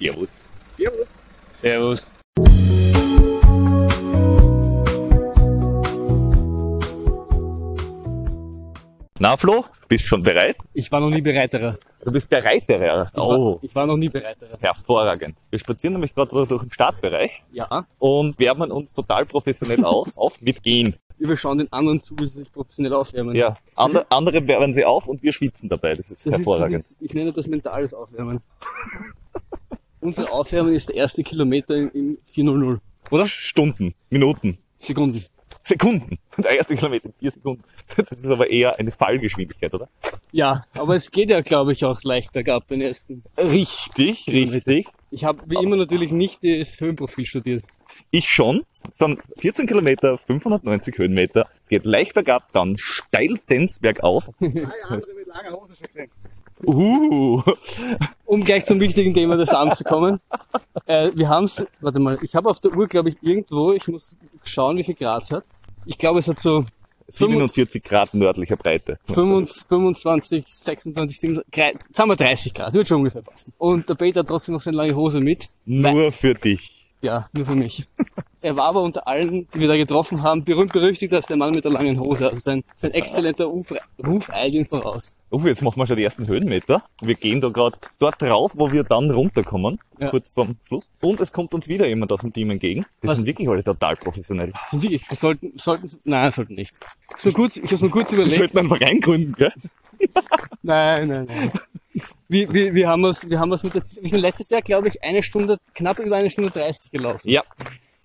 Servus. Servus. Servus. Na Flo, bist schon bereit? Ich war noch nie bereiterer. Du bist bereiterer. Ich, Oh, war, ich war noch nie bereiterer. hervorragend. Wir spazieren nämlich gerade durch den Startbereich Ja. und wärmen uns total professionell aus, auf mit Gehen. Wir schauen den anderen zu, wie sie sich professionell aufwärmen. Ja, andere, andere wärmen sie auf und wir schwitzen dabei. Das ist Das hervorragend. Ist, das ist, ich nenne das mentales Aufwärmen. Unser Aufwärmen ist der erste Kilometer in, in 400, oder? Stunden, Minuten, Sekunden. Sekunden. Der erste Kilometer in vier Sekunden. Das ist aber eher eine Fallgeschwindigkeit, oder? Ja, aber es geht ja, glaube ich, auch leicht bergab den ersten. Richtig, richtig. Ich habe wie immer natürlich nicht das Höhenprofil studiert. Ich schon. Es sind 14 Kilometer, 590 Höhenmeter. Es geht leicht bergab, dann steilstens bergauf. Uh, Um gleich zum wichtigen Thema des Abends zu kommen. Äh, wir haben's, warte mal, ich habe auf der Uhr, glaube ich, irgendwo, ich muss schauen, wie viel Grad es hat. Ich glaube, es hat so 47 Grad nördlicher Breite. 25, 25 26, 27, drei- sagen wir 30 Grad, wird schon ungefähr passen. Und der Peter hat trotzdem noch seine lange Hose mit. Nur für dich. Ja, nur für mich. Er war aber unter allen, die wir da getroffen haben, berühmt berüchtigt als der Mann mit der langen Hose. Also sein, sein exzellenter Ruf, Ruf eilt ihn voraus. Oh, jetzt machen wir schon die ersten Höhenmeter. Wir gehen da gerade dort drauf, wo wir dann runterkommen, Ja. kurz vorm Schluss. Und es kommt uns wieder jemand aus dem Team entgegen. Die Was? sind wirklich alle total professionell. Finde ich, wir sollten, sollten, nein, sollten nicht. So kurz, ich habe mir kurz Wir überlegt. sollten einen Verein gründen, gell? Nein, nein, nein. Wie, wie, wie haben wir's, wie haben wir's mit der, wir sind letztes Jahr, glaube ich, eine Stunde, knapp über eine Stunde 30 gelaufen. Ja,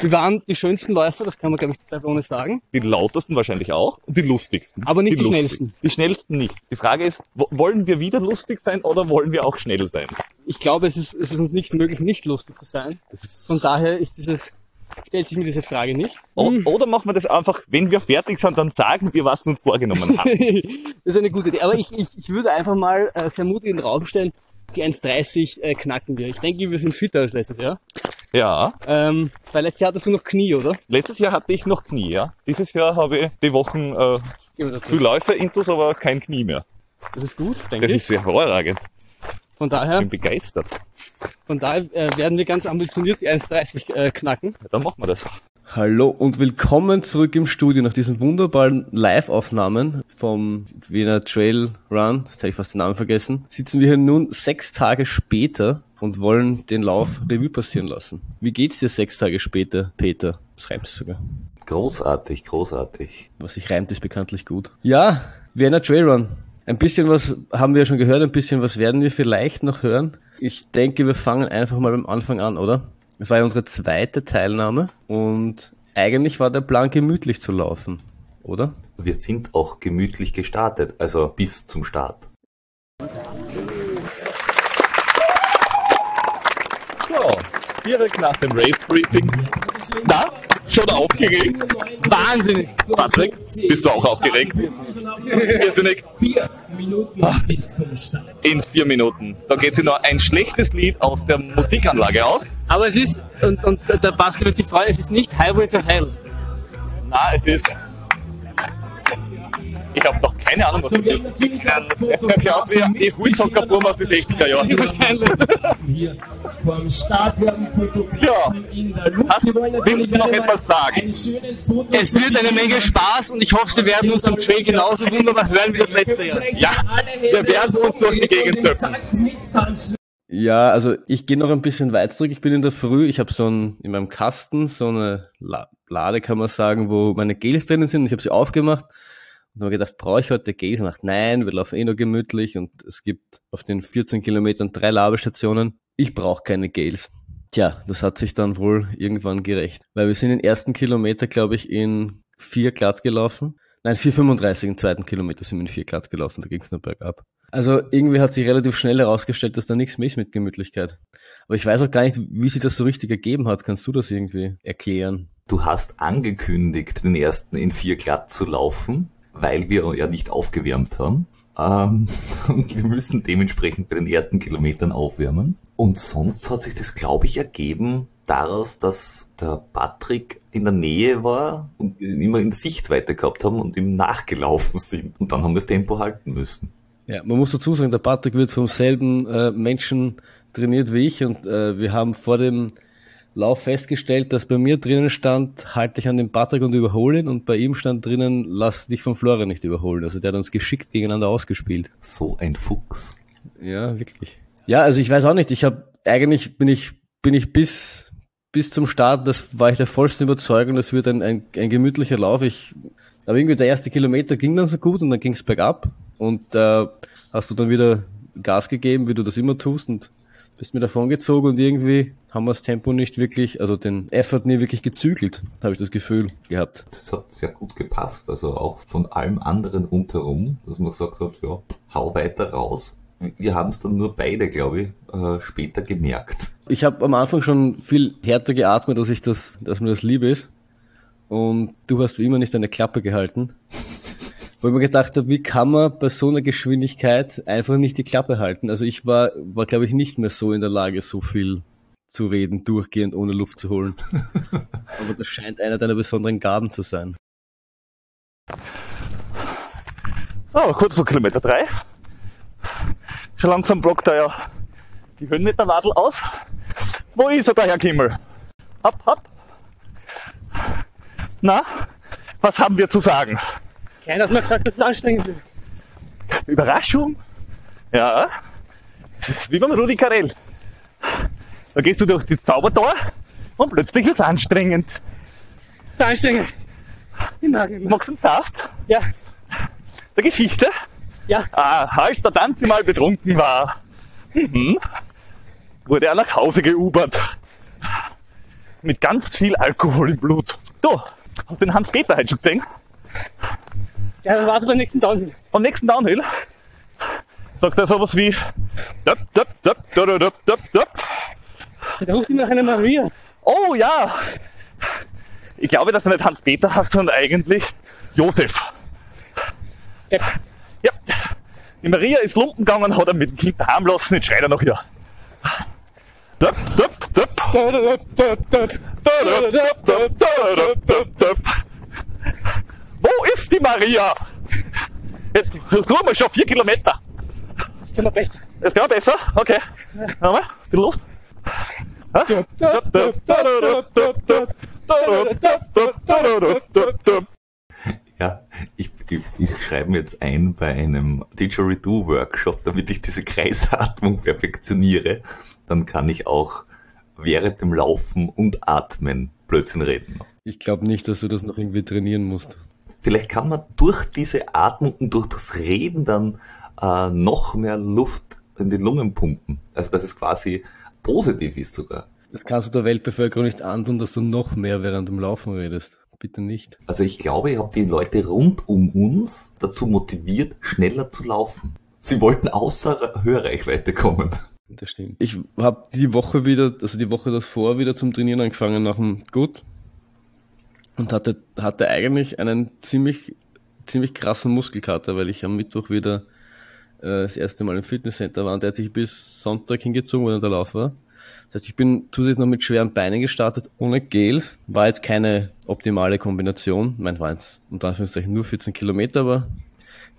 Wir waren die schönsten Läufer, das kann man, glaube ich, zweifelsohne sagen. die lautesten wahrscheinlich auch und die lustigsten. Aber nicht die lustigsten. schnellsten. Die schnellsten nicht. Die Frage ist, wo- wollen wir wieder lustig sein oder wollen wir auch schnell sein? Ich glaube, es ist, es ist uns nicht möglich, nicht lustig zu sein. Von daher ist dieses, stellt sich mir diese Frage nicht. O oder machen wir das einfach, wenn wir fertig sind, dann sagen wir, was wir uns vorgenommen haben. das ist eine gute Idee. Aber ich, ich, ich würde einfach mal äh, sehr mutig in den Raum stellen, die 1,30 äh, knacken wir. Ich denke, wir sind fitter als letztes Jahr. ja, Ähm, weil letztes Jahr hattest du noch Knie, oder? letztes Jahr hatte ich noch Knie, ja. Dieses Jahr habe ich die Wochen äh, viel Läufe intus, aber kein Knie mehr. Das ist gut, denke Das ich. ist hervorragend. Von Ich daher, bin begeistert. von daher äh, werden wir ganz ambitioniert die 1,30 äh, knacken. Ja, dann machen wir das. Hallo und willkommen zurück im Studio nach diesen wunderbaren Live-Aufnahmen vom Wiener Trail Run, jetzt habe ich fast den Namen vergessen, sitzen wir hier nun sechs Tage später und wollen den Lauf Revue passieren lassen. Wie geht's dir sechs Tage später, Peter? Das reimt sich sogar. Großartig, großartig. Was sich reimt, ist bekanntlich gut. Ja, Wiener Trail Run. Ein bisschen was haben wir ja schon gehört, ein bisschen was werden wir vielleicht noch hören. Ich denke, wir fangen einfach mal beim Anfang an, oder? Es war ja unsere zweite Teilnahme und eigentlich war der Plan gemütlich zu laufen, oder? Wir sind auch gemütlich gestartet, also bis zum Start. So, direkt nach dem Race Briefing. Na, schon aufgeregt? Wahnsinnig! Patrick, bist du auch aufgeregt? Irrsinnig. Vier Minuten bis zum Start. In vier Minuten. Da geht sich noch ein schlechtes Lied aus der Musikanlage aus. Aber es ist, und, und der Basti wird sich freuen, es ist nicht Highway to Hell. Na, es ist. Ich habe doch keine Ahnung, was das ist. Es hört ja aus wie die Hulzocker-Burm aus den 60er Jahren. Wahrscheinlich. Hier vom Start werden fotografiert Ja. in der Luft. Hast- willst du noch etwas sagen? Es wird eine Menge Spaß und ich hoffe, Sie werden uns am Trail genauso wunderbar hören wie das letzte Jahr. Ja, wir werden uns durch die Gegend döpfen. Ja, also ich gehe noch ein bisschen weit zurück. Ich bin in der Früh, ich habe so ein, in meinem Kasten so eine La Lade, kann man sagen, wo meine Gels drinnen sind. Ich habe sie aufgemacht und habe gedacht, brauche ich heute dachte, nein, wir laufen eh nur gemütlich und es gibt auf den 14 Kilometern drei Labestationen. Ich brauche keine Gels. Tja, das hat sich dann wohl irgendwann gerecht. Weil wir sind den ersten Kilometer, glaube ich, in vier glatt gelaufen. Nein, 4,35 im zweiten Kilometer sind wir in vier glatt gelaufen, da ging es nur bergab. Also irgendwie hat sich relativ schnell herausgestellt, dass da nichts mehr ist mit Gemütlichkeit. Aber ich weiß auch gar nicht, wie sich das so richtig ergeben hat. Kannst du das irgendwie erklären? Du hast angekündigt, den ersten in vier glatt zu laufen, weil wir ja nicht aufgewärmt haben. Ähm, und wir müssen dementsprechend bei den ersten Kilometern aufwärmen. Und sonst hat sich das, glaube ich, ergeben daraus, dass der Patrick in der Nähe war und wir ihn immer in Sichtweite gehabt haben und ihm nachgelaufen sind. Und dann haben wir das Tempo halten müssen. Ja, man muss dazu sagen, der Patrick wird vom selben äh, Menschen trainiert wie ich und äh, wir haben vor dem Lauf festgestellt, dass bei mir drinnen stand, halte dich an den Patrick und überhole ihn und bei ihm stand drinnen, lass dich von Florian nicht überholen. Also der hat uns geschickt gegeneinander ausgespielt. So ein Fuchs. Ja, wirklich. Ja, also ich weiß auch nicht, ich habe eigentlich bin ich bin ich bis bis zum Start, das war ich der vollsten Überzeugung, das wird ein, ein, ein gemütlicher Lauf. Ich aber irgendwie der erste Kilometer ging dann so gut und dann ging es bergab und äh, hast du dann wieder Gas gegeben, wie du das immer tust und bist mir davon gezogen und irgendwie haben wir das Tempo nicht wirklich, also den Effort nie wirklich gezügelt, habe ich das Gefühl gehabt. Das hat sehr gut gepasst. Also auch von allem anderen rundherum, dass man gesagt hat, ja, hau weiter raus. Wir haben es dann nur beide, glaube ich, äh, später gemerkt. Ich habe am Anfang schon viel härter geatmet, dass ich das, dass mir das lieb ist. Und du hast wie immer nicht deine Klappe gehalten. Wo ich mir gedacht habe, wie kann man bei so einer Geschwindigkeit einfach nicht die Klappe halten? Also ich war, war glaube ich, nicht mehr so in der Lage, so viel zu reden, durchgehend ohne Luft zu holen. Aber das scheint einer deiner besonderen Gaben zu sein. So, kurz vor Kilometer 3. Schon langsam blockt er ja die Höhenmeternadel aus. Wo ist er, der Herr Kimmel? Hopp, hopp. Na, was haben wir zu sagen? Keiner hat mir gesagt, dass es anstrengend ist. Überraschung? Ja. Wie beim Rudi Carell. Da gehst du durch die Zaubertor und plötzlich wird's anstrengend. Es ist anstrengend. Ich mag ihn. Magst du einen Saft? Ja, Der Geschichte? ja. Ah, als der Tanzi mal betrunken war, mhm, wurde er nach Hause geubert. Mit ganz viel Alkohol im Blut. Du, hast den Hans-Peter heute schon gesehen? Ja, warte beim nächsten Downhill. Am nächsten Downhill sagt er sowas wie döp, döp, döp, döp, döp, döp, döp. Da ruft ihn nach einer Maria. Oh ja! Ich glaube, dass er nicht Hans-Peter heißt, sondern eigentlich Josef. Sepp. Ja. Die Maria ist lumpen gegangen, hat er mit dem Kind daheim lassen, jetzt schreit er noch hier. Döp, döp, döp. Döp, döp, döp, döp, döp, döp, döp. Wo ist die Maria? Jetzt suchen wir schon vier Kilometer. Das können wir besser. Das wäre besser? Okay. Nochmal, ein bisschen Luft. Ja, ich, ich, ich schreibe mir jetzt ein bei einem Didgeridoo-Workshop, damit ich diese Kreisatmung perfektioniere. Dann kann ich auch während dem Laufen und Atmen Blödsinn reden. Ich glaube nicht, dass du das noch irgendwie trainieren musst. Vielleicht kann man durch diese Atmung und durch das Reden dann äh, noch mehr Luft in die Lungen pumpen. Also dass es quasi positiv ist sogar. Das kannst du der Weltbevölkerung nicht antun, dass du noch mehr während dem Laufen redest. Bitte nicht. Also ich glaube, ich habe die Leute rund um uns dazu motiviert, schneller zu laufen. Sie wollten außer Hörreichweite kommen. Das stimmt. Ich habe die Woche wieder, also die Woche davor wieder zum Trainieren angefangen nach dem Gut und hatte, hatte eigentlich einen ziemlich, ziemlich krassen Muskelkater, weil ich am Mittwoch wieder äh, das erste Mal im Fitnesscenter war und der hat sich bis Sonntag hingezogen, wo dann der Lauf war. Das heißt, ich bin zusätzlich noch mit schweren Beinen gestartet, ohne Gels. War jetzt keine optimale Kombination. Mein war jetzt unter Anführungszeichen nur 14 Kilometer, aber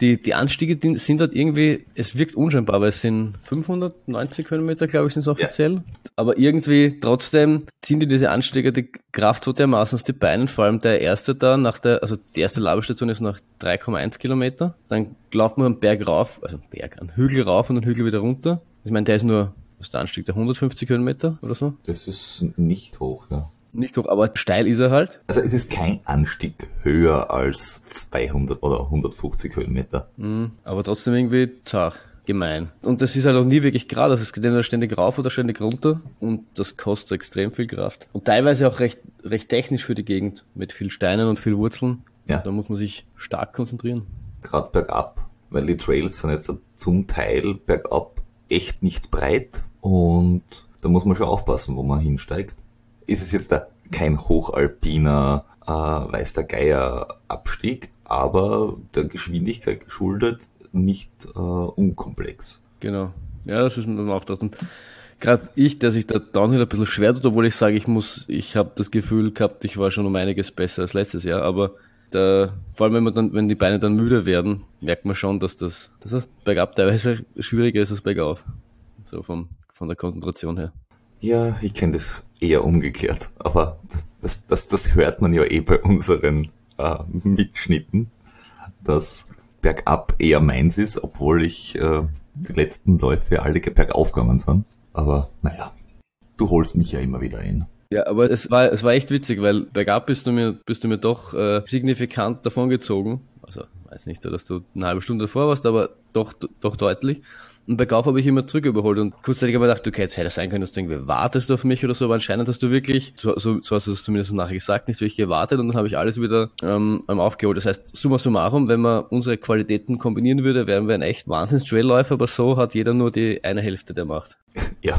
die, die Anstiege die sind dort irgendwie, es wirkt unscheinbar, weil es sind 590 Höhenmeter, glaube ich, sind es offiziell. Aber irgendwie trotzdem ziehen die diese Anstiege die Kraft so dermaßen aus die Beinen, vor allem der erste da nach der, also die erste Labestation ist nach 3,1 Kilometer. Dann laufen wir einen Berg rauf, also einen Berg, einen Hügel rauf und einen Hügel wieder runter. Ich meine, der ist nur, was ist der Anstieg, der 150 Höhenmeter oder so? Das ist nicht hoch, ja. Nicht hoch, aber steil ist er halt. Also es ist kein Anstieg höher als 200 oder 150 Höhenmeter. Mhm, aber trotzdem irgendwie zart, gemein. Und das ist halt auch nie wirklich gerade, also es geht entweder ständig rauf oder ständig runter und das kostet extrem viel Kraft. Und teilweise auch recht, recht technisch für die Gegend, mit viel Steinen und viel Wurzeln. Ja. Da muss man sich stark konzentrieren. Gerade bergab, weil die Trails sind jetzt zum Teil bergab echt nicht breit und da muss man schon aufpassen, wo man hinsteigt. Ist es jetzt da kein hochalpiner, äh, weiß der Geier Abstieg, aber der Geschwindigkeit geschuldet nicht äh, unkomplex. Genau. Ja, das ist mir auch dort. Und gerade ich, der sich da Downhill ein bisschen schwer tut, obwohl ich sage, ich muss, ich habe das Gefühl gehabt, ich war schon um einiges besser als letztes Jahr, aber da, vor allem wenn man dann, wenn die Beine dann müde werden, merkt man schon, dass das, dass das bergab teilweise schwieriger ist als bergauf. so vom, von der Konzentration her. Ja, ich kenne das eher umgekehrt, aber das, das, das hört man ja eh bei unseren äh, Mitschnitten, dass bergab eher meins ist, obwohl ich äh, die letzten Läufe alle bergauf gegangen sind. Aber naja, du holst mich ja immer wieder ein. Ja, aber es war, es war echt witzig, weil bergab bist du mir, bist du mir doch äh, signifikant davongezogen. Also, weiß nicht, dass du eine halbe Stunde davor warst, aber doch, doch deutlich. Und bergauf habe ich immer zurück überholt und kurzzeitig habe ich gedacht, okay, jetzt hätte es sein können, dass du irgendwie wartest auf mich oder so, aber anscheinend hast du wirklich, so, so, so hast du es zumindest nachher gesagt, nicht wirklich gewartet und dann habe ich alles wieder ähm, aufgeholt. Das heißt, summa summarum, wenn man unsere Qualitäten kombinieren würde, wären wir ein echt Wahnsinns-Trailläufer, aber so hat jeder nur die eine Hälfte der Macht. Ja.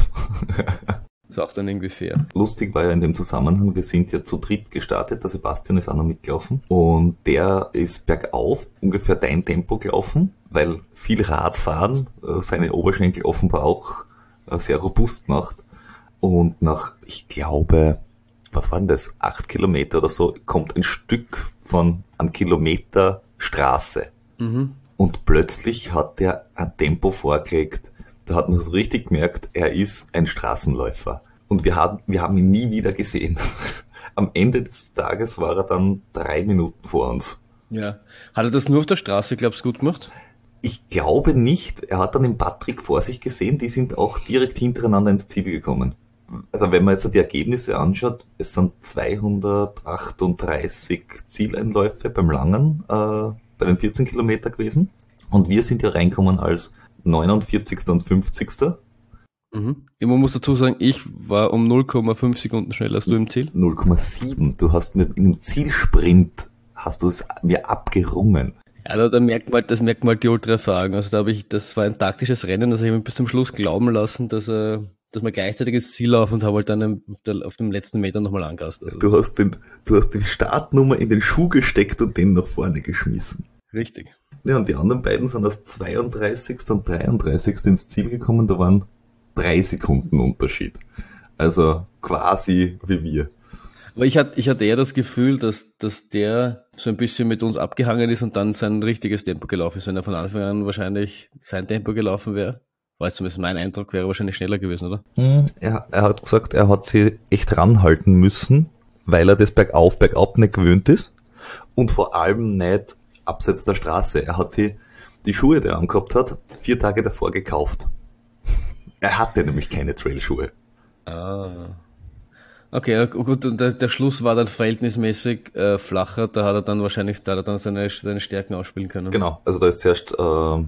Ist auch dann irgendwie fair. Lustig war ja in dem Zusammenhang, wir sind ja zu dritt gestartet, der Sebastian ist auch noch mitgelaufen und der ist bergauf ungefähr dein Tempo gelaufen, weil viel Radfahren äh, seine Oberschenkel offenbar auch äh, sehr robust macht und nach, ich glaube, was waren das, acht Kilometer oder so, kommt ein Stück von einem Kilometer Straße Mhm. und plötzlich hat er ein Tempo vorgelegt. Da hat man so richtig gemerkt, er ist ein Straßenläufer. Und wir haben, wir haben ihn nie wieder gesehen. Am Ende des Tages war er dann drei Minuten vor uns. Ja. Hat er das nur auf der Straße, glaubst du, gut gemacht? Ich glaube nicht, er hat dann den Patrick vor sich gesehen, die sind auch direkt hintereinander ins Ziel gekommen. Also wenn man jetzt die Ergebnisse anschaut, es sind 238 Zieleinläufe beim Langen, äh, bei den 14 Kilometer gewesen. Und wir sind ja reinkommen als 49. und 50. Mhm. Man muss dazu sagen, ich war um 0,5 Sekunden schneller als du im Ziel. 0,7. Du hast mit einem Zielsprint, hast du es mir abgerungen. Ja, da, da merkt man, halt- das merkt man halt die Ultra-Erfahrung. Also da habe ich, das war ein taktisches Rennen, das habe ich mir bis zum Schluss glauben lassen, dass, äh, dass wir gleichzeitig ins Ziel laufen und habe halt dann auf dem letzten Meter nochmal angast. Also Du hast den, du hast die Startnummer in den Schuh gesteckt und den nach vorne geschmissen. richtig. Ja, und die anderen beiden sind als 32. und 33. ins Ziel gekommen, da waren drei Sekunden Unterschied. Also quasi wie wir. Aber ich hatte, ich hatte eher das Gefühl, dass, dass der so ein bisschen mit uns abgehangen ist und dann sein richtiges Tempo gelaufen ist. Wenn er von Anfang an wahrscheinlich sein Tempo gelaufen wäre, war zumindest mein Eindruck, wäre wahrscheinlich schneller gewesen, oder? Er, er hat gesagt, er hat sie echt ranhalten müssen, weil er das bergauf, bergab nicht gewöhnt ist. Und vor allem nicht abseits der Straße. Er hat sie, die Schuhe, die er angehabt hat, vier Tage davor gekauft. Er hatte nämlich keine Trailschuhe. Ah. Okay, gut, und der, der Schluss war dann verhältnismäßig äh, flacher, da hat er dann wahrscheinlich da dann seine, seine Stärken ausspielen können. Genau, also da ist zuerst äh,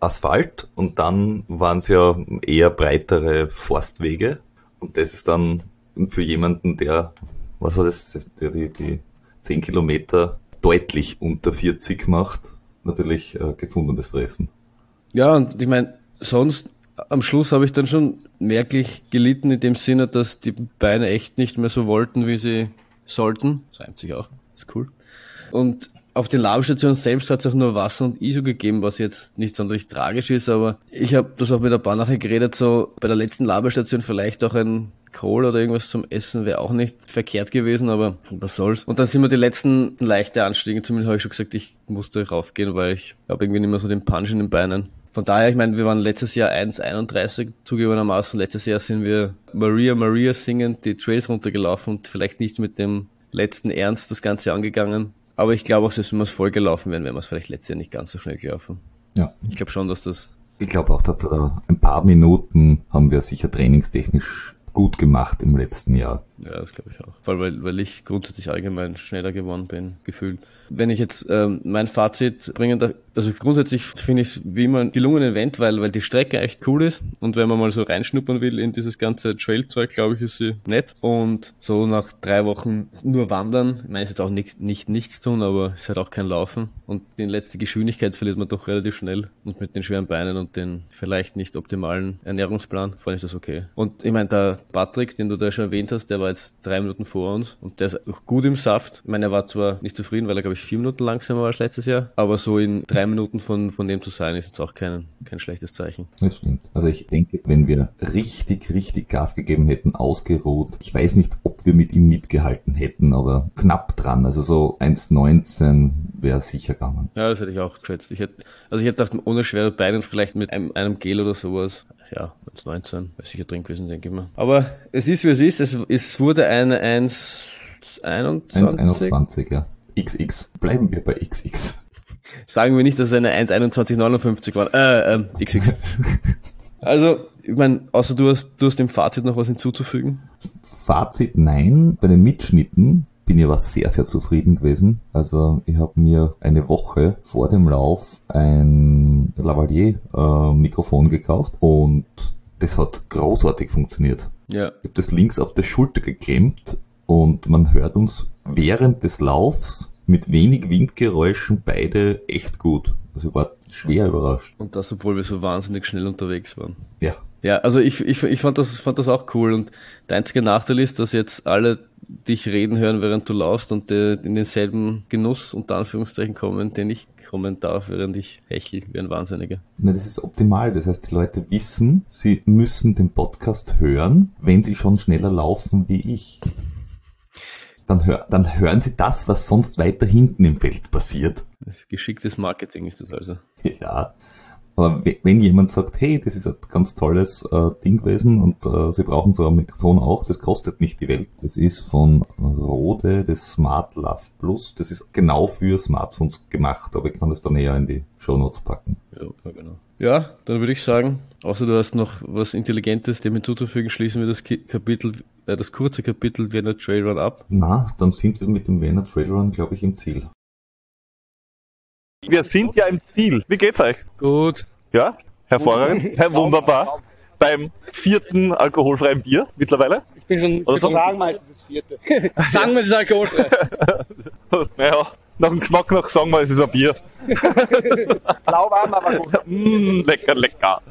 Asphalt und dann waren es ja eher breitere Forstwege. Und das ist dann für jemanden, der, was war das, der die, die 10 Kilometer deutlich unter 40 macht, natürlich äh, gefundenes Fressen. Ja, und ich meine, sonst am Schluss habe ich dann schon merklich gelitten in dem Sinne, dass die Beine echt nicht mehr so wollten, wie sie sollten. Das reimt sich auch. ist cool. Und auf den Labestationen selbst hat es auch nur Wasser und ISO gegeben, was jetzt nicht sonderlich tragisch ist, aber ich habe das auch mit paar nachher geredet, so bei der letzten Labestation vielleicht auch ein Kohl oder irgendwas zum Essen wäre auch nicht verkehrt gewesen, aber was soll's. Und dann sind wir die letzten leichte Anstiege, zumindest habe ich schon gesagt, ich musste raufgehen, weil ich habe irgendwie nicht mehr so den Punch in den Beinen. Von daher, ich meine, wir waren letztes Jahr 1,31 zugegebenermaßen. Letztes Jahr sind wir Maria Maria singend die Trails runtergelaufen und vielleicht nicht mit dem letzten Ernst das Ganze angegangen. Aber ich glaube auch, selbst wenn wir es voll gelaufen wären, wären wir es vielleicht letztes Jahr nicht ganz so schnell gelaufen. Ja. Ich glaube schon, dass das Ich glaube auch, dass da ein paar Minuten haben wir sicher trainingstechnisch gut gemacht im letzten Jahr. Ja, das glaube ich auch. Vor allem, weil, weil ich grundsätzlich allgemein schneller geworden bin, gefühlt. Wenn ich jetzt ähm, mein Fazit bringen darf, also grundsätzlich finde ich es wie immer ein gelungenen Event, weil, weil die Strecke echt cool ist und wenn man mal so reinschnuppern will in dieses ganze Trail-Zeug, glaube ich, ist sie nett. Und so nach drei Wochen nur wandern, ich meine, ist jetzt auch nicht, nicht nichts tun, aber ist halt auch kein Laufen. Und die letzte Geschwindigkeit verliert man doch relativ schnell und mit den schweren Beinen und den vielleicht nicht optimalen Ernährungsplan fand ich das okay. Und ich meine, der Patrick, den du da schon erwähnt hast, der war jetzt drei Minuten vor uns und der ist auch gut im Saft. Ich meine, er war zwar nicht zufrieden, weil er, glaube ich, vier Minuten langsamer war als letztes Jahr, aber so in drei Minuten von, von dem zu sein, ist jetzt auch kein, kein schlechtes Zeichen. Das stimmt. Also ich denke, wenn wir richtig, richtig Gas gegeben hätten, ausgeruht, ich weiß nicht, ob wir mit ihm mitgehalten hätten, aber knapp dran. Also so 1,19 wäre sicher gegangen. Ja, das hätte ich auch geschätzt. Ich hätte, also ich hätte gedacht, ohne schwere Beine und vielleicht mit einem, einem Gel oder sowas. Ja, 1,19 wäre sicher drin gewesen, denke ich mal. Aber es ist, wie es ist. Es, es wurde eine 1,21. 1,21, ja. XX. Bleiben wir bei XX. Sagen wir nicht, dass es eine 1,2159 war. Äh, ähm, XX. Also, ich meine, außer du hast, du hast dem Fazit noch was hinzuzufügen. Fazit nein. Bei den Mitschnitten bin ich aber sehr, sehr zufrieden gewesen. Also ich habe mir eine Woche vor dem Lauf ein Lavalier-Mikrofon gekauft und das hat großartig funktioniert. Ja. Ich habe das links auf der Schulter geklemmt und man hört uns während des Laufs mit wenig Windgeräuschen beide echt gut. Also ich war schwer überrascht. Und das, obwohl wir so wahnsinnig schnell unterwegs waren. Ja. Ja, also ich, ich, ich fand, das, fand das auch cool. Und der einzige Nachteil ist, dass jetzt alle dich reden hören, während du laufst und in denselben Genuss unter Anführungszeichen kommen, den ich kommen darf, während ich hechel wie ein Wahnsinniger. Na, das ist optimal. Das heißt, die Leute wissen, sie müssen den Podcast hören, wenn sie schon schneller laufen wie ich. Dann, hör, dann hören sie das, was sonst weiter hinten im Feld passiert. Das geschicktes Marketing ist das also. Ja. Aber we- wenn jemand sagt, hey, das ist ein ganz tolles äh, Ding gewesen und äh, sie brauchen so ein Mikrofon auch, das kostet nicht die Welt. Das ist von Rode, das Smart Love Plus. Das ist genau für Smartphones gemacht, aber ich kann das dann eher in die Show Notes packen. Ja, ja, genau. Ja, dann würde ich sagen, außer du hast noch was Intelligentes dem hinzuzufügen, schließen wir das Kapitel, äh, das kurze Kapitel Vienna Trail Run ab. Na, dann sind wir mit dem Vienna Trail Run, glaube ich, im Ziel. Wir sind ja im Ziel. Wie geht's euch? Gut. Ja? Hervorragend. Herr, wunderbar. Beim vierten alkoholfreien Bier mittlerweile. Ich bin schon. Oder so? Sagen meistens das vierte. Sagen wir, es ist alkoholfrei. Naja, nach dem Geschmack nach sagen wir, es ist ein Bier. Lauwarm, aber gut. Mm, lecker, lecker.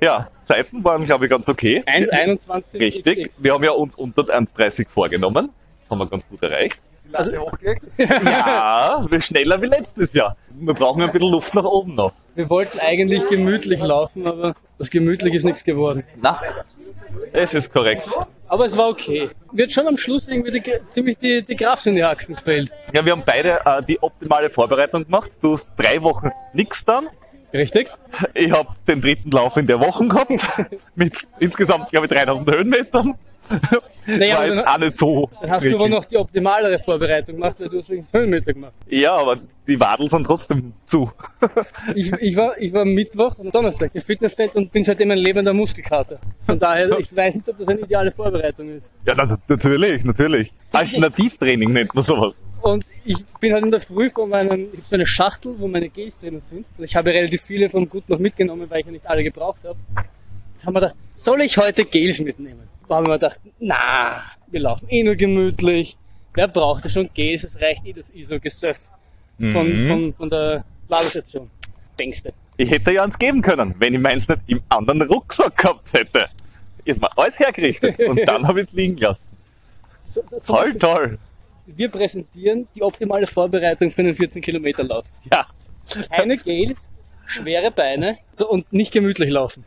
Ja, Zeiten waren, glaube ich, ganz okay. 1,21. Richtig. Wir haben ja uns unter 1,30 vorgenommen. Das haben wir ganz gut erreicht. Die Latte hochgelegt. Ja, wir schneller wie letztes Jahr. Wir brauchen ein bisschen Luft nach oben noch. Wir wollten eigentlich gemütlich laufen, aber das gemütlich ist nichts geworden. Na, es ist korrekt. Aber es war okay. Wird schon am Schluss irgendwie die, ziemlich die, die Kraft in die Achsen gefällt. Ja, wir haben beide äh, die optimale Vorbereitung gemacht. Du hast drei Wochen nichts dann. Richtig? Ich habe den dritten Lauf in der Woche gehabt. mit insgesamt, glaube ich, 3000 Höhenmetern. Naja, War jetzt auch nicht so. dann hast du aber noch die optimalere Vorbereitung gemacht, weil du hast wenigstens Höhenmeter gemacht. Ja, aber die Wadel sind trotzdem zu. Ich, ich, war, ich war Mittwoch und Donnerstag im Fitnesscenter und bin seitdem ein lebender Muskelkater. Von daher, ich weiß nicht, ob das eine ideale Vorbereitung ist. Ja, das, natürlich, natürlich. Alternativtraining nennt man sowas. Und ich bin halt in der Früh von meinem, ich habe so eine Schachtel, wo meine Gels drinnen sind. Und ich habe relativ viele vom Gut noch mitgenommen, weil ich ja nicht alle gebraucht habe. Jetzt haben wir gedacht, soll ich heute Gels mitnehmen? Da haben wir gedacht, na, wir laufen eh nur gemütlich. Wer braucht ja schon Gels? Es reicht eh das ISO-Gesöff von, von, von der Ladestation. Denkste. Ich hätte ja eins geben können, wenn ich meins nicht im anderen Rucksack gehabt hätte. Ich hab mir alles hergerichtet und dann habe ich es liegen lassen. So, so Toll, toll. Wir präsentieren die optimale Vorbereitung für einen 14 Kilometer Lauf. Ja, Keine Gels, schwere Beine und nicht gemütlich laufen.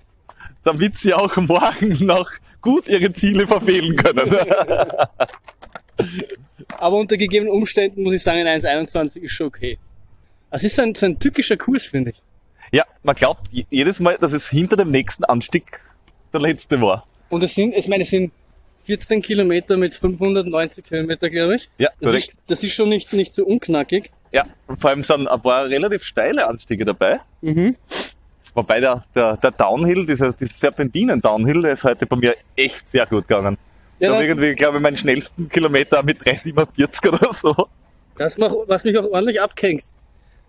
damit sie auch morgen noch gut ihre Ziele verfehlen können. Aber unter gegebenen Umständen muss ich sagen, ein 1,21 ist schon okay. Das ist so ein, so ein tückischer Kurs, finde ich. ja, man glaubt je- jedes Mal, dass es hinter dem nächsten Anstieg der letzte war. Und es sind, ich meine, es sind 14 Kilometer mit 590 Kilometer, glaube ich. Ja, Das korrekt. ist, das ist schon nicht, nicht so unknackig. Ja, und vor allem sind ein paar relativ steile Anstiege dabei. Mhm. Wobei der, der, der Downhill, dieser, dieser Serpentinen-Downhill, der ist heute bei mir echt sehr gut gegangen. Ja, ich habe das, irgendwie, glaube ich, meinen schnellsten Kilometer mit 3,47 oder so. das macht, was mich auch ordentlich abgehängt.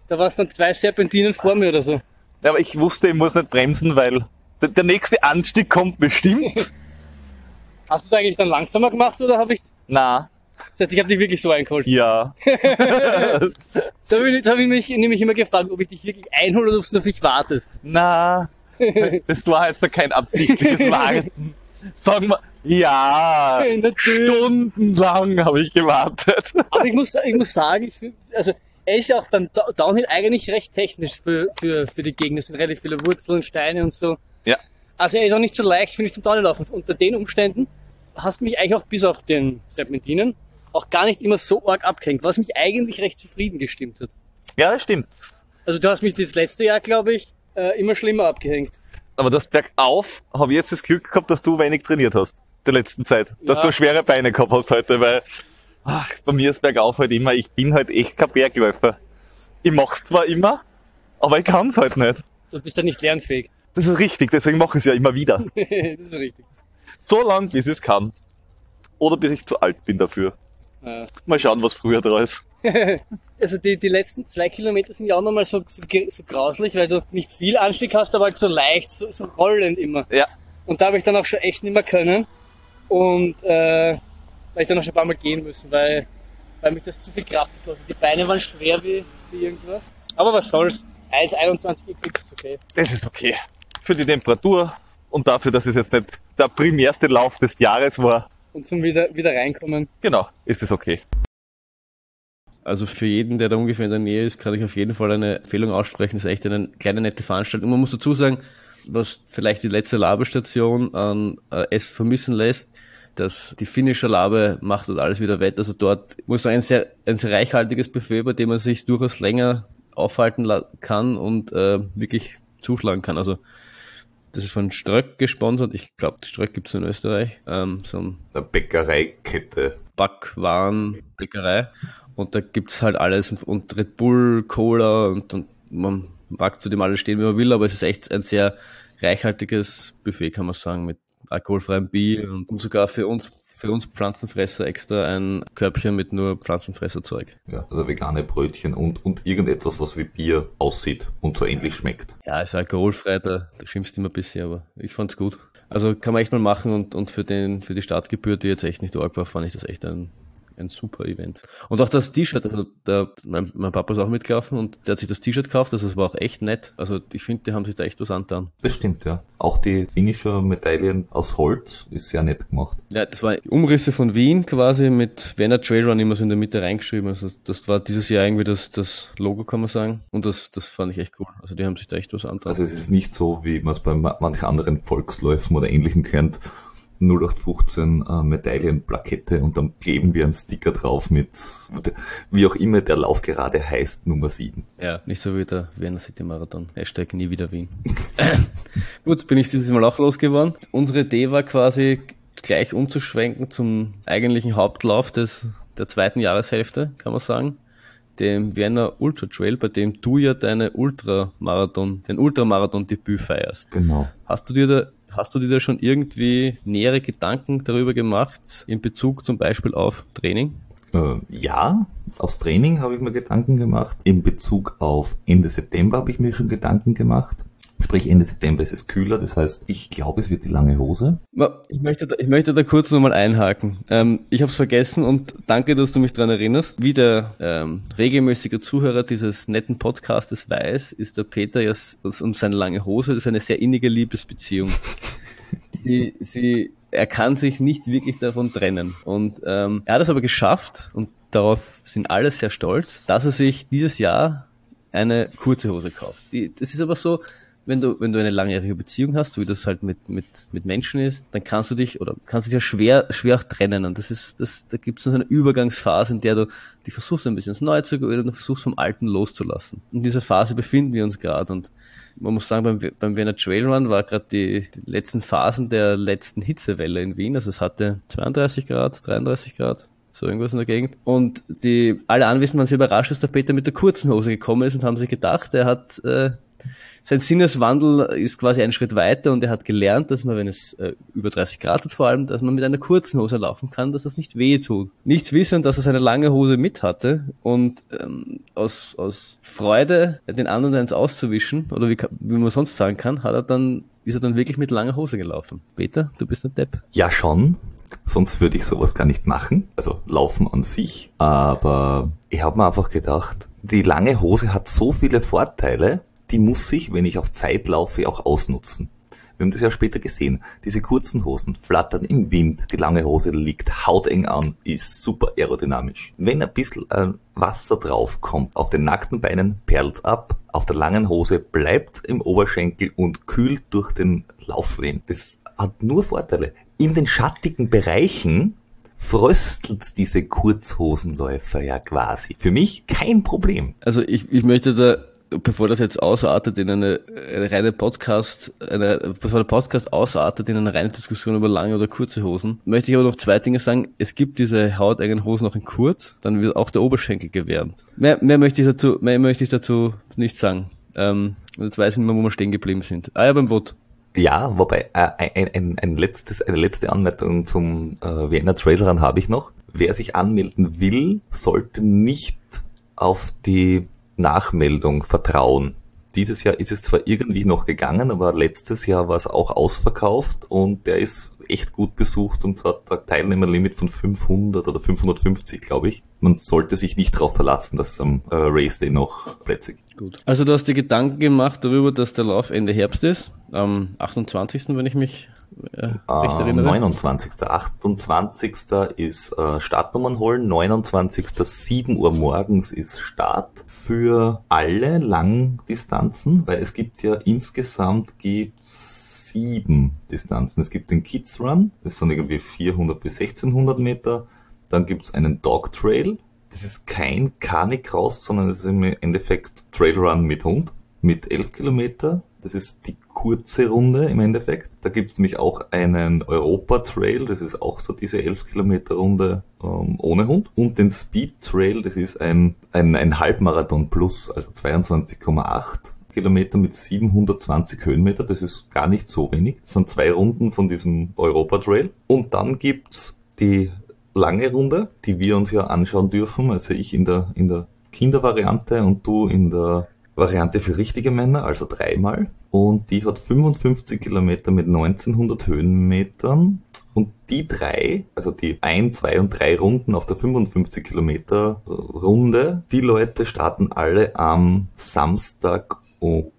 Da war es dann zwei Serpentinen vor mir oder so. Ja, aber ich wusste, ich muss nicht bremsen, weil der, der nächste Anstieg kommt bestimmt. Hast du eigentlich dann langsamer gemacht oder habe ich, Na, das heißt, ich habe dich wirklich so eingeholt? ja. Da habe ich, hab ich mich nämlich immer gefragt, ob ich dich wirklich einhole oder ob du auf mich wartest. Na, das war jetzt kein absichtliches Warten. Sagen wir, ja, stundenlang habe ich gewartet. Aber ich muss, ich muss sagen, ich find, also er ist ja auch beim Downhill eigentlich recht technisch für, für, für die Gegend. Es sind relativ viele Wurzeln, Steine und so. Ja. Also er ist auch nicht so leicht, finde ich, zum Downhill laufen. Unter den Umständen hast mich eigentlich auch bis auf den Serpentinen auch gar nicht immer so arg abgehängt, was mich eigentlich recht zufrieden gestimmt hat. Ja, das stimmt. Also du hast mich das letzte Jahr, glaube ich, äh, immer schlimmer abgehängt. Aber das Bergauf habe ich jetzt das Glück gehabt, dass du wenig trainiert hast. Der letzten Zeit. Dass Ja. du schwere Beine gehabt hast heute, weil ach, bei mir ist Bergauf halt immer, ich bin halt echt kein Bergläufer. Ich mach's zwar immer, aber ich kann's halt nicht. Du bist ja nicht lernfähig. Das ist richtig, deswegen mache ich es ja immer wieder. das ist richtig. So lang, bis ich es kann. Oder bis ich zu alt bin dafür. Äh, Mal schauen, was früher da ist. also die, die letzten zwei Kilometer sind ja auch nochmal so, so, so grauslich, weil du nicht viel Anstieg hast, aber halt so leicht, so, so rollend immer. Ja. Und da habe ich dann auch schon echt nicht mehr können. Und äh, weil ich dann auch schon ein paar Mal gehen müssen, weil, weil mich das zu viel Kraft gekostet. Die Beine waren schwer wie, wie irgendwas. Aber was soll's. 1,21xx ist okay. Das ist okay. Für die Temperatur und dafür, dass es jetzt nicht der primärste Lauf des Jahres war. Und zum wieder, wieder reinkommen. Genau, ist es okay. Also für jeden, der da ungefähr in der Nähe ist, kann ich auf jeden Fall eine Empfehlung aussprechen. Das ist echt eine kleine nette Veranstaltung. Man muss dazu sagen, was vielleicht die letzte Labestation an äh, es vermissen lässt, dass die finnische Labe macht dort alles wieder wett. Also dort muss man ein sehr, ein sehr reichhaltiges Buffet, bei dem man sich durchaus länger aufhalten kann und äh, wirklich zuschlagen kann. Also das ist von Ströck gesponsert. Ich glaube, Ströck gibt's in Österreich. Ähm, so ein Eine Bäckereikette. Backwarenbäckerei. Und da gibt's halt alles und Red Bull, Cola und, und man mag zu dem alles stehen, wie man will, aber es ist echt ein sehr reichhaltiges Buffet, kann man sagen, mit alkoholfreiem Bier und sogar für uns, für uns Pflanzenfresser extra ein Körbchen mit nur Pflanzenfresserzeug. Ja, also vegane Brötchen und, und irgendetwas, was wie Bier aussieht und so ähnlich schmeckt. Ja, ist alkoholfrei, da, da schimpfst du immer ein bisschen, aber ich fand's gut. Also kann man echt mal machen und, und für den, für die Startgebühr, die jetzt echt nicht arg war, fand ich das echt ein, ein super Event. Und auch das T-Shirt, also der, mein, mein Papa ist auch mitgelaufen und der hat sich das T-Shirt gekauft, also es war auch echt nett. Also ich finde, die haben sich da echt was angetan. Das stimmt, ja. Auch die finnische Medaillen aus Holz ist sehr nett gemacht. Ja, das war Umrisse von Wien quasi mit Werner Trailrun immer so in der Mitte reingeschrieben. Also das war dieses Jahr irgendwie das, das Logo, kann man sagen. Und das, das fand ich echt cool. Also die haben sich da echt was angetan. Also es ist nicht so, wie man es bei ma- manchen anderen Volksläufen oder ähnlichen kennt. 0815 äh, Medaillenplakette und dann kleben wir einen Sticker drauf mit, mit wie auch immer der Lauf gerade heißt, Nummer 7. Ja, nicht so wie der Vienna City Marathon. Hashtag nie wieder Wien. Gut, bin ich dieses Mal auch losgeworden. Unsere Idee war quasi gleich umzuschwenken zum eigentlichen Hauptlauf des, der zweiten Jahreshälfte, kann man sagen. Dem Vienna Ultra Trail, bei dem du ja deine Ultramarathon, den Ultramarathon-Debüt feierst. Genau. Hast du dir da, hast du dir da schon irgendwie nähere Gedanken darüber gemacht, in Bezug zum Beispiel auf Training? Äh, ja, aufs Training habe ich mir Gedanken gemacht. In Bezug auf Ende September habe ich mir schon Gedanken gemacht. Sprich, Ende September ist es kühler, das heißt, ich glaube, es wird die lange Hose. Ich möchte, da, ich möchte da kurz nochmal einhaken. Ähm, ich habe es vergessen und danke, dass du mich dran erinnerst. Wie der ähm, regelmäßige Zuhörer dieses netten Podcastes weiß, ist der Peter ja und seine lange Hose, das ist eine sehr innige Liebesbeziehung. sie, sie, er kann sich nicht wirklich davon trennen. Und ähm, er hat es aber geschafft, und darauf sind alle sehr stolz, dass er sich dieses Jahr eine kurze Hose kauft. Die, das ist aber so, wenn du, wenn du eine langjährige Beziehung hast, so wie das halt mit, mit, mit Menschen ist, dann kannst du dich oder kannst dich ja schwer, schwer auch trennen. Und das ist, das, da gibt es so eine Übergangsphase, in der du die versuchst ein bisschen ins Neue zu gehen und du versuchst vom Alten loszulassen. In dieser Phase befinden wir uns gerade und man muss sagen, beim, beim Wiener Trailrun war gerade die, die letzten Phasen der letzten Hitzewelle in Wien. Also es hatte 32 Grad, 33 Grad, so irgendwas in der Gegend. Und die alle Anwesenden waren sehr überrascht, dass der Peter mit der kurzen Hose gekommen ist und haben sich gedacht, er hat äh, sein Sinneswandel ist quasi einen Schritt weiter und er hat gelernt, dass man, wenn es äh, über 30 Grad hat vor allem, dass man mit einer kurzen Hose laufen kann, dass das nicht weh tut. Nichts wissend, dass er seine lange Hose mit hatte und ähm, aus, aus Freude, den anderen eins auszuwischen, oder wie, wie man sonst sagen kann, hat er dann, ist er dann wirklich mit langer Hose gelaufen. Peter, du bist ein Depp. Ja, schon. Sonst würde ich sowas gar nicht machen. Also laufen an sich. Aber ich habe mir einfach gedacht, die lange Hose hat so viele Vorteile, die muss ich, wenn ich auf Zeit laufe, auch ausnutzen. Wir haben das ja später gesehen. Diese kurzen Hosen flattern im Wind, die lange Hose liegt hauteng an, ist super aerodynamisch. Wenn ein bisschen äh, Wasser drauf kommt, auf den nackten Beinen perlt's ab, auf der langen Hose bleibt im Oberschenkel und kühlt durch den Laufwind. Das hat nur Vorteile. in den schattigen Bereichen fröstelt diese Kurzhosenläufer ja quasi. Für mich kein Problem. Also ich, ich möchte da, bevor das jetzt ausartet in eine, eine reine Podcast, eine, bevor der Podcast ausartet in eine reine Diskussion über lange oder kurze Hosen, möchte ich aber noch zwei Dinge sagen. Es gibt diese hauteigenen Hosen auch in kurz, dann wird auch der Oberschenkel gewärmt. Mehr, mehr möchte ich dazu, mehr möchte ich dazu nicht sagen. Ähm, jetzt weiß ich nicht mehr, wo wir stehen geblieben sind. Ah ja, beim Wort. Ja, wobei äh, ein, ein, ein letztes, eine letzte Anmerkung zum äh, Vienna Trail habe ich noch. Wer sich anmelden will, sollte nicht auf die Nachmeldung vertrauen. Dieses Jahr ist es zwar irgendwie noch gegangen, aber letztes Jahr war es auch ausverkauft und der ist echt gut besucht und hat ein Teilnehmerlimit von 500 oder 550, glaube ich. Man sollte sich nicht darauf verlassen, dass es am äh, Race Day noch Plätze gibt. Gut. Also du hast dir Gedanken gemacht darüber, dass der Lauf Ende Herbst ist, am 28., wenn ich mich äh, recht Äh, erinnere. 29. 28. ist äh, Startnummern holen, 29. 7 Uhr morgens ist Start für alle Langdistanzen, weil es gibt ja insgesamt gibt's sieben Distanzen. Es gibt den Kids Run, das sind irgendwie 400 bis 1600 Meter. Dann gibt's einen Dog Trail. Das ist kein Canicross, sondern es ist im Endeffekt Trail Run mit Hund mit 11 Kilometer. Das ist die kurze Runde im Endeffekt. Da gibt's nämlich auch einen Europa Trail, das ist auch so diese 11 Kilometer Runde ähm, ohne Hund. Und den Speed Trail, das ist ein, ein, ein Halbmarathon plus, also 22,8 Kilometer mit 720 Höhenmeter. Das ist gar nicht so wenig. Das sind zwei Runden von diesem Europa Trail. Und dann gibt's die lange Runde, die wir uns ja anschauen dürfen. Also ich in der, in der Kindervariante und du in der Variante für richtige Männer, also dreimal. Und die hat 55 Kilometer mit 1900 Höhenmetern. Und die drei, also die ein, zwei und drei Runden auf der 55 Kilometer Runde, die Leute starten alle am Samstag um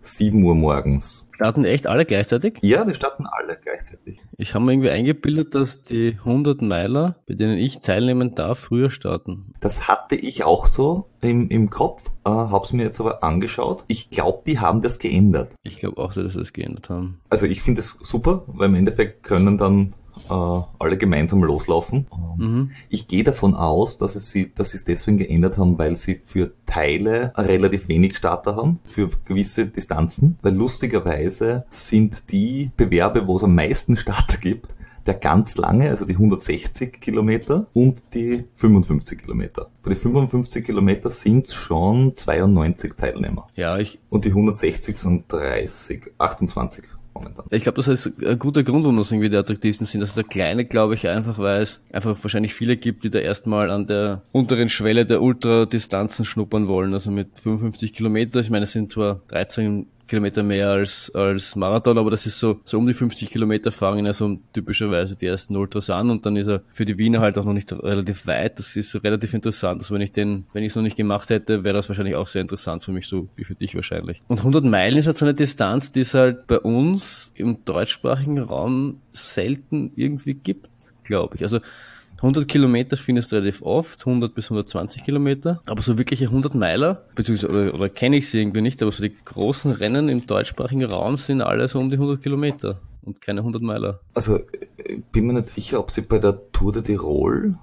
7 Uhr morgens. Starten echt alle gleichzeitig? Ja, die starten alle gleichzeitig. Ich habe mir irgendwie eingebildet, dass die 100 Meiler, bei denen ich teilnehmen darf, früher starten. Das hatte ich auch so im, im Kopf, äh, hab's mir jetzt aber angeschaut. Ich glaube, die haben das geändert. Ich glaube auch, dass sie das geändert haben. Also ich finde es super, weil im Endeffekt können dann äh, alle gemeinsam loslaufen. Mhm. Ich gehe davon aus, dass, es sie, dass sie es deswegen geändert haben, weil sie für Teile relativ wenig Starter haben, für gewisse Distanzen. Weil lustigerweise sind die Bewerbe, wo es am meisten Starter gibt, der ganz lange, also die 160 Kilometer und die 55 Kilometer. Bei den 55 Kilometer sind schon 92 Teilnehmer. Ja, ich, Und die 160 sind 30, 28 momentan. ich glaube, das ist ein guter Grund, warum das irgendwie die attraktivsten sind. Also der Kleine, glaube ich, einfach, weil es einfach wahrscheinlich viele gibt, die da erstmal an der unteren Schwelle der Ultradistanzen schnuppern wollen. Also mit 55 Kilometer. Ich meine, es sind zwar 13 Kilometer mehr als, als Marathon, aber das ist so, so um die 50 Kilometer fangen also typischerweise die ersten Ultras an und dann ist er für die Wiener halt auch noch nicht relativ weit. Das ist so relativ interessant. Also wenn ich den, wenn ich es noch nicht gemacht hätte, wäre das wahrscheinlich auch sehr interessant für mich, so wie für dich wahrscheinlich. Und 100 Meilen ist halt so eine Distanz, die es halt bei uns im deutschsprachigen Raum selten irgendwie gibt, glaube ich. Also 100 Kilometer findest du relativ oft, 100 bis 120 Kilometer. Aber so wirkliche 100 Meiler, beziehungsweise, oder, oder kenne ich sie irgendwie nicht, aber so die großen Rennen im deutschsprachigen Raum sind alle so um die 100 Kilometer und keine 100 Meiler. Also äh, bin mir nicht sicher, ob sie bei der Tour de Tirol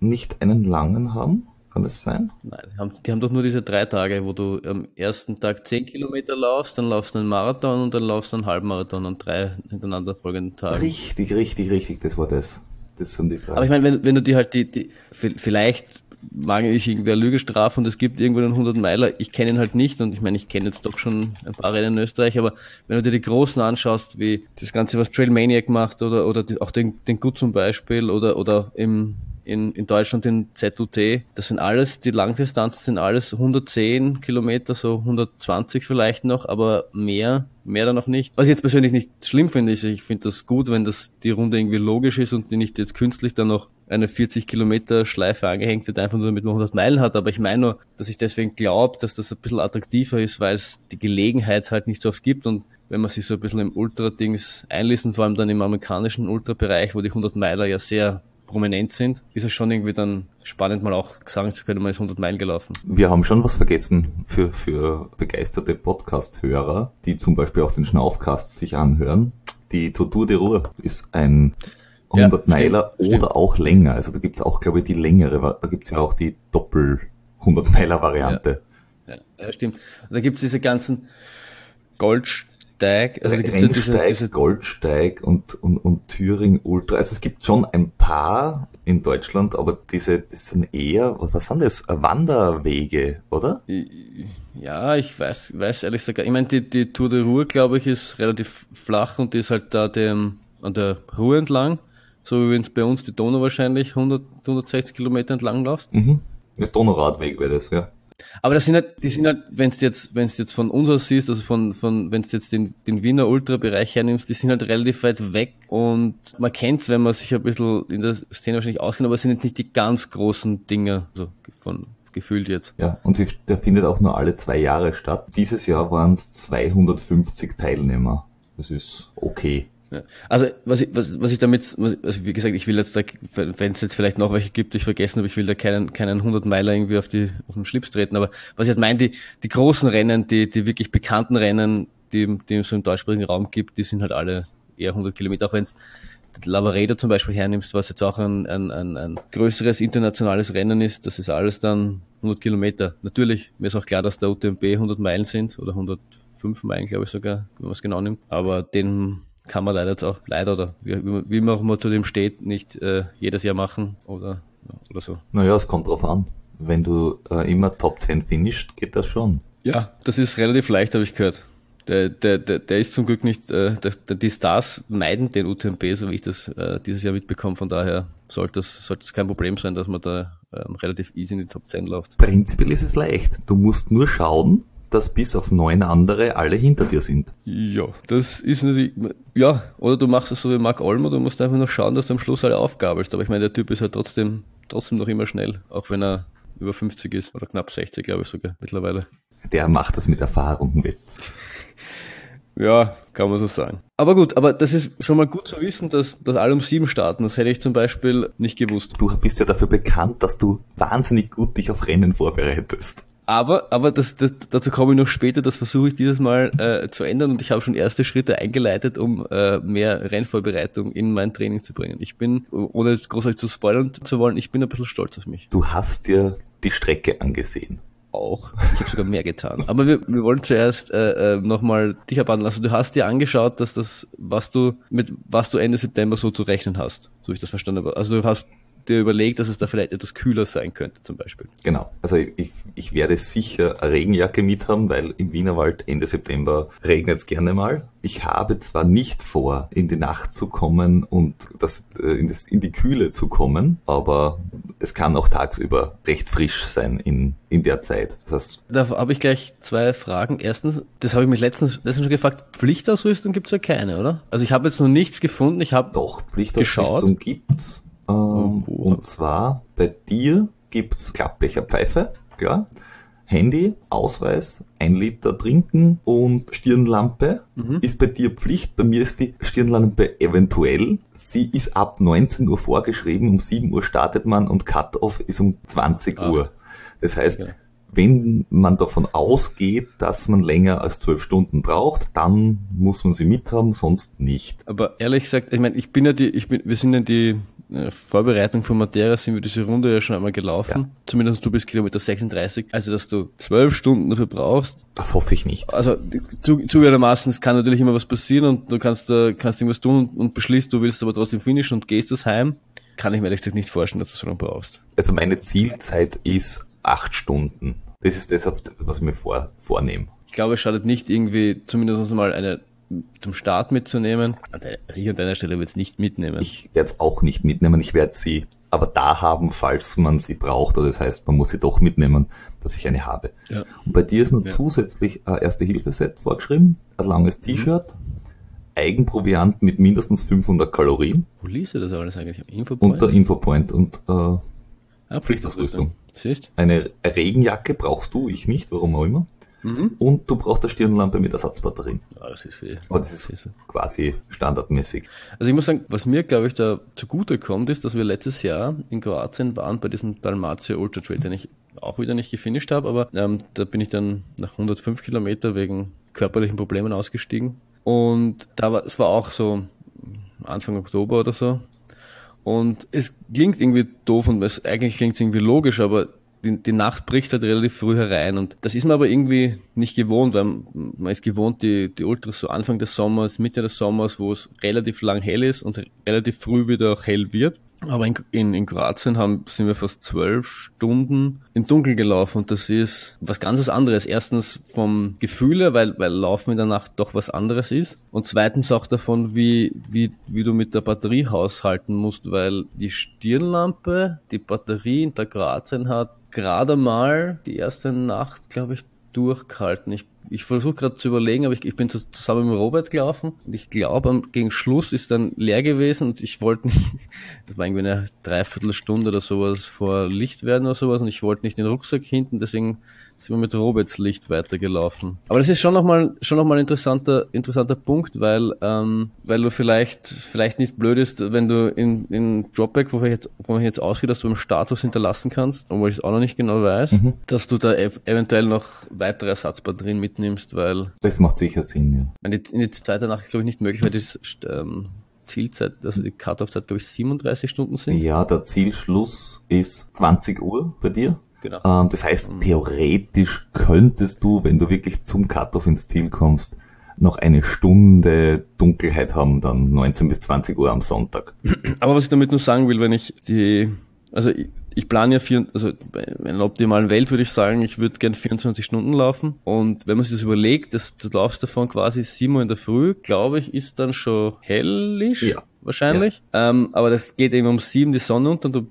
nicht einen langen haben. Kann das sein? Nein, die haben, die haben doch nur diese drei Tage, wo du am ersten Tag 10 Kilometer laufst, dann laufst du einen Marathon und dann laufst du einen Halbmarathon an drei hintereinander folgenden Tagen. Richtig, richtig, richtig, das war das. Das sind die drei. Aber ich meine, wenn, wenn du dir halt die, die vi- vielleicht mag ich irgendwer Lüge strafen und es gibt irgendwo einen 100 Meiler, ich kenne ihn halt nicht und ich meine, ich kenne jetzt doch schon ein paar Rennen in Österreich, aber wenn du dir die Großen anschaust, wie das Ganze, was Trailmaniac macht oder, oder die, auch den, den Gut zum Beispiel oder, oder im, in, in Deutschland den ZUT, das sind alles, die Langdistanzen sind alles 110 Kilometer, so 120 vielleicht noch, aber mehr, mehr dann noch nicht. Was ich jetzt persönlich nicht schlimm finde, ist, ich finde das gut, wenn das die Runde irgendwie logisch ist und die nicht jetzt künstlich dann noch eine 40 Kilometer Schleife angehängt wird, einfach nur damit man 100 Meilen hat. Aber ich meine nur, dass ich deswegen glaube, dass das ein bisschen attraktiver ist, weil es die Gelegenheit halt nicht so oft gibt und wenn man sich so ein bisschen im Ultra-Dings einliest vor allem dann im amerikanischen Ultra-Bereich, wo die 100 Meiler ja sehr prominent sind, ist es schon irgendwie dann spannend, mal auch sagen zu können, man ist 100 Meilen gelaufen. Wir haben schon was vergessen für, für begeisterte Podcast-Hörer, die zum Beispiel auch den Schnaufcast sich anhören. die Tour de Ruhr ist ein Ja, 100 stimmt, Meiler stimmt. oder auch länger. Also da gibt's auch, glaube ich, die längere, da gibt's ja auch die Doppel 100 Meiler Variante. Ja, ja stimmt. Und da gibt's diese ganzen Goldsteig, also ja diese, Rennsteig, diese Goldsteig und, und, und Thüring Ultra. Also es gibt schon ein paar in Deutschland, aber diese, das sind eher, was sind das? Wanderwege, oder? Ja, ich weiß, weiß ehrlich gesagt, ich meine, die, die Tour de Ruhr, glaube ich, ist relativ flach und die ist halt da dem, an der Ruhr entlang, so wie wenn es bei uns die Donau wahrscheinlich 100, 160 Kilometer entlang läufst. Mhm. Ja, Donauradweg wäre das, ja. Aber das sind halt, die sind halt, wenn du jetzt, wenn jetzt von uns aus siehst, also von, von, wenn du jetzt den, den Wiener Ultra-Bereich hernimmst, die sind halt relativ weit weg und man kennt's, wenn man sich ein bisschen in der Szene wahrscheinlich auskennt, aber es sind jetzt nicht die ganz großen Dinge, so von, gefühlt jetzt. Ja, und sie, der findet auch nur alle zwei Jahre statt. Dieses Jahr waren es 250 Teilnehmer. Das ist okay. Ja. Also was ich, was, was ich damit, also wie gesagt, ich will jetzt da, wenn es jetzt vielleicht noch welche gibt, ich vergessen habe, ich will da keinen, keinen 100 Meiler irgendwie auf die auf den Schlips treten, aber was ich halt meine, die, die großen Rennen, die, die wirklich bekannten Rennen, die, die es so im deutschsprachigen Raum gibt, die sind halt alle eher 100 Kilometer, auch wenn es Lavareda zum Beispiel hernimmst, was jetzt auch ein, ein, ein, ein größeres internationales Rennen ist, das ist alles dann 100 Kilometer. Natürlich, mir ist auch klar, dass der UTMB 100 Meilen sind oder 105 Meilen, glaube ich sogar, wenn man es genau nimmt. Aber den kann man leider jetzt auch, leider oder wie, wie man auch immer zu dem steht, nicht äh, jedes Jahr machen oder, oder so. Naja, es kommt drauf an. Wenn du äh, immer Top 10 finisht, geht das schon. Ja, das ist relativ leicht, habe ich gehört. Der, der, der, der ist zum Glück nicht, äh, der, der, die Stars meiden den UTMB, so wie ich das äh, dieses Jahr mitbekomme. Von daher sollte das, sollte es kein Problem sein, dass man da ähm, relativ easy in die Top 10 läuft. Prinzipiell ist es leicht. Du musst nur schauen, dass bis auf neun andere alle hinter dir sind. Ja, das ist natürlich, ja, oder du machst es so wie Mark Olmer, du musst einfach noch schauen, dass du am Schluss alle aufgabelst. Aber ich meine, der Typ ist ja trotzdem, trotzdem noch immer schnell, auch wenn er über 50 ist oder knapp 60, glaube ich sogar mittlerweile. Der macht das mit Erfahrung mit. Ja, kann man so sagen. Aber gut, aber das ist schon mal gut zu wissen, dass, dass alle um sieben starten. Das hätte ich zum Beispiel nicht gewusst. Du bist ja dafür bekannt, dass du wahnsinnig gut dich auf Rennen vorbereitest. Aber, aber das, das, dazu komme ich noch später, das versuche ich dieses Mal äh, zu ändern und ich habe schon erste Schritte eingeleitet, um äh, mehr Rennvorbereitung in mein Training zu bringen. Ich bin, ohne großartig zu spoilern zu wollen, ich bin ein bisschen stolz auf mich. Du hast dir die Strecke angesehen. Auch. Ich habe sogar mehr getan. Aber wir, wir wollen zuerst äh, äh, nochmal dich abhandeln. Also du hast dir angeschaut, dass das, was du mit was du Ende September so zu rechnen hast, so wie ich das verstanden habe. Also du hast dir überlegt, dass es da vielleicht etwas kühler sein könnte, zum Beispiel. Genau. Also ich, ich werde sicher eine Regenjacke mit haben, weil im Wienerwald Ende September regnet es gerne mal. Ich habe zwar nicht vor, in die Nacht zu kommen und das, äh, in, das, in die Kühle zu kommen, aber es kann auch tagsüber recht frisch sein in, in der Zeit. Das heißt, Da habe ich gleich zwei Fragen. Erstens, das habe ich mich letztens, letztens schon gefragt, Pflichtausrüstung gibt's ja keine, oder? Also ich habe jetzt noch nichts gefunden. Ich habe doch, Pflichtausrüstung gibt's. Ähm, und zwar bei dir gibt's Klappbecherpfeife, klar. Handy, Ausweis, ein Liter trinken und Stirnlampe ist bei dir Pflicht. Bei mir ist die Stirnlampe eventuell. Sie ist ab 19 Uhr vorgeschrieben, um 7 Uhr startet man und Cut-Off ist um 20 Acht. Uhr. Das heißt, Ja. Wenn man davon ausgeht, dass man länger als 12 Stunden braucht, dann muss man sie mithaben, sonst nicht. Aber ehrlich gesagt, ich meine, ich bin ja die, ich bin, wir sind ja die äh, Vorbereitung von Matera, sind wir diese Runde ja schon einmal gelaufen. Zumindest du bis Kilometer 36. Also, dass du zwölf Stunden dafür brauchst. Das hoffe ich nicht. Also, zu, zugegebenermaßen, es kann natürlich immer was passieren und du kannst, kannst irgendwas tun und, und beschließt, du willst aber trotzdem finishen und gehst das heim. Kann ich mir ehrlich gesagt nicht vorstellen, dass du so lange brauchst. Also meine Zielzeit ist acht Stunden. Das ist das, was ich mir vor, vornehme. Ich glaube, es schadet nicht irgendwie, zumindest mal eine zum Start mitzunehmen. Also ich an deiner Stelle würde es nicht mitnehmen. Ich werde es auch nicht mitnehmen. Ich werde sie aber da haben, falls man sie braucht. Oder das heißt, man muss sie doch mitnehmen, dass ich eine habe. ja. Und bei dir ist noch Ja. zusätzlich ein Erste-Hilfe-Set vorgeschrieben, ein langes T-Shirt, Eigenproviant mit mindestens 500 Kalorien Wo liest du das alles eigentlich? Am Infopoint? der Infopoint und äh, ah, Pflichtausrüstung. Siehst? Eine Regenjacke brauchst du, ich nicht, warum auch immer. Mhm. Und du brauchst eine Stirnlampe mit Ersatzbatterien. Ja, das ist viel. Aber das ist quasi standardmäßig. Also ich muss sagen, was mir, glaube ich, da zugute kommt, ist, dass wir letztes Jahr in Kroatien waren bei diesem Dalmatia Ultra Trail, den ich auch wieder nicht gefinisht habe, aber ähm, da bin ich dann nach 105 Kilometer wegen körperlichen Problemen ausgestiegen. Und da war, es war auch so Anfang Oktober oder so. Und es klingt irgendwie doof und es eigentlich klingt es irgendwie logisch, aber die, die Nacht bricht halt relativ früh herein und das ist man aber irgendwie nicht gewohnt, weil man ist gewohnt, die, die Ultras so Anfang des Sommers, Mitte des Sommers, wo es relativ lang hell ist und relativ früh wieder auch hell wird. Aber in, in, in Kroatien haben, sind wir fast zwölf Stunden im Dunkeln gelaufen und das ist was ganz was anderes. Erstens vom Gefühle, weil, weil Laufen in der Nacht doch was anderes ist. Und zweitens auch davon, wie, wie, wie du mit der Batterie haushalten musst, weil die Stirnlampe, die Batterie in der Kroatien hat gerade mal die erste Nacht, glaube ich, durchgehalten. Ich, ich versuche gerade zu überlegen, aber ich, ich bin zusammen mit Robert gelaufen und ich glaube, gegen Schluss ist dann leer gewesen und ich wollte nicht, das war irgendwie eine Dreiviertelstunde oder sowas vor Licht werden oder sowas und ich wollte nicht den Rucksack hinten, deswegen sind wir mit Roberts Licht weitergelaufen. Aber das ist schon nochmal schon noch mal ein interessanter, interessanter Punkt, weil, ähm, weil du vielleicht, vielleicht nicht blöd ist, wenn du in, in Dropback, wo, jetzt, wo man jetzt ausgeht, dass du einen Status hinterlassen kannst, obwohl ich es auch noch nicht genau weiß, mhm. dass du da ev eventuell noch weitere Ersatzbatterien mitnimmst, weil. Das macht sicher Sinn, ja. In die, in die zweite Nacht, glaube ich, nicht möglich, weil das, ähm, Zielzeit, also die Cut-Off-Zeit, glaube ich, 37 Stunden sind. Ja, der Zielschluss ist 20 Uhr bei dir. Genau. Ähm, das heißt, mhm. theoretisch könntest du, wenn du wirklich zum Cut-Off ins Ziel kommst, noch eine Stunde Dunkelheit haben, dann 19 bis 20 Uhr am Sonntag. Aber was ich damit nur sagen will, wenn ich die, also ich, ich plane ja vier, also in einer optimalen Welt würde ich sagen, ich würde gern 24 Stunden laufen. Und wenn man sich das überlegt, dass du laufst davon quasi 7 Uhr in der Früh, glaube ich, ist dann schon hellisch. Ja. Wahrscheinlich. Ja. Ähm, aber das geht eben um sieben die Sonne unter und du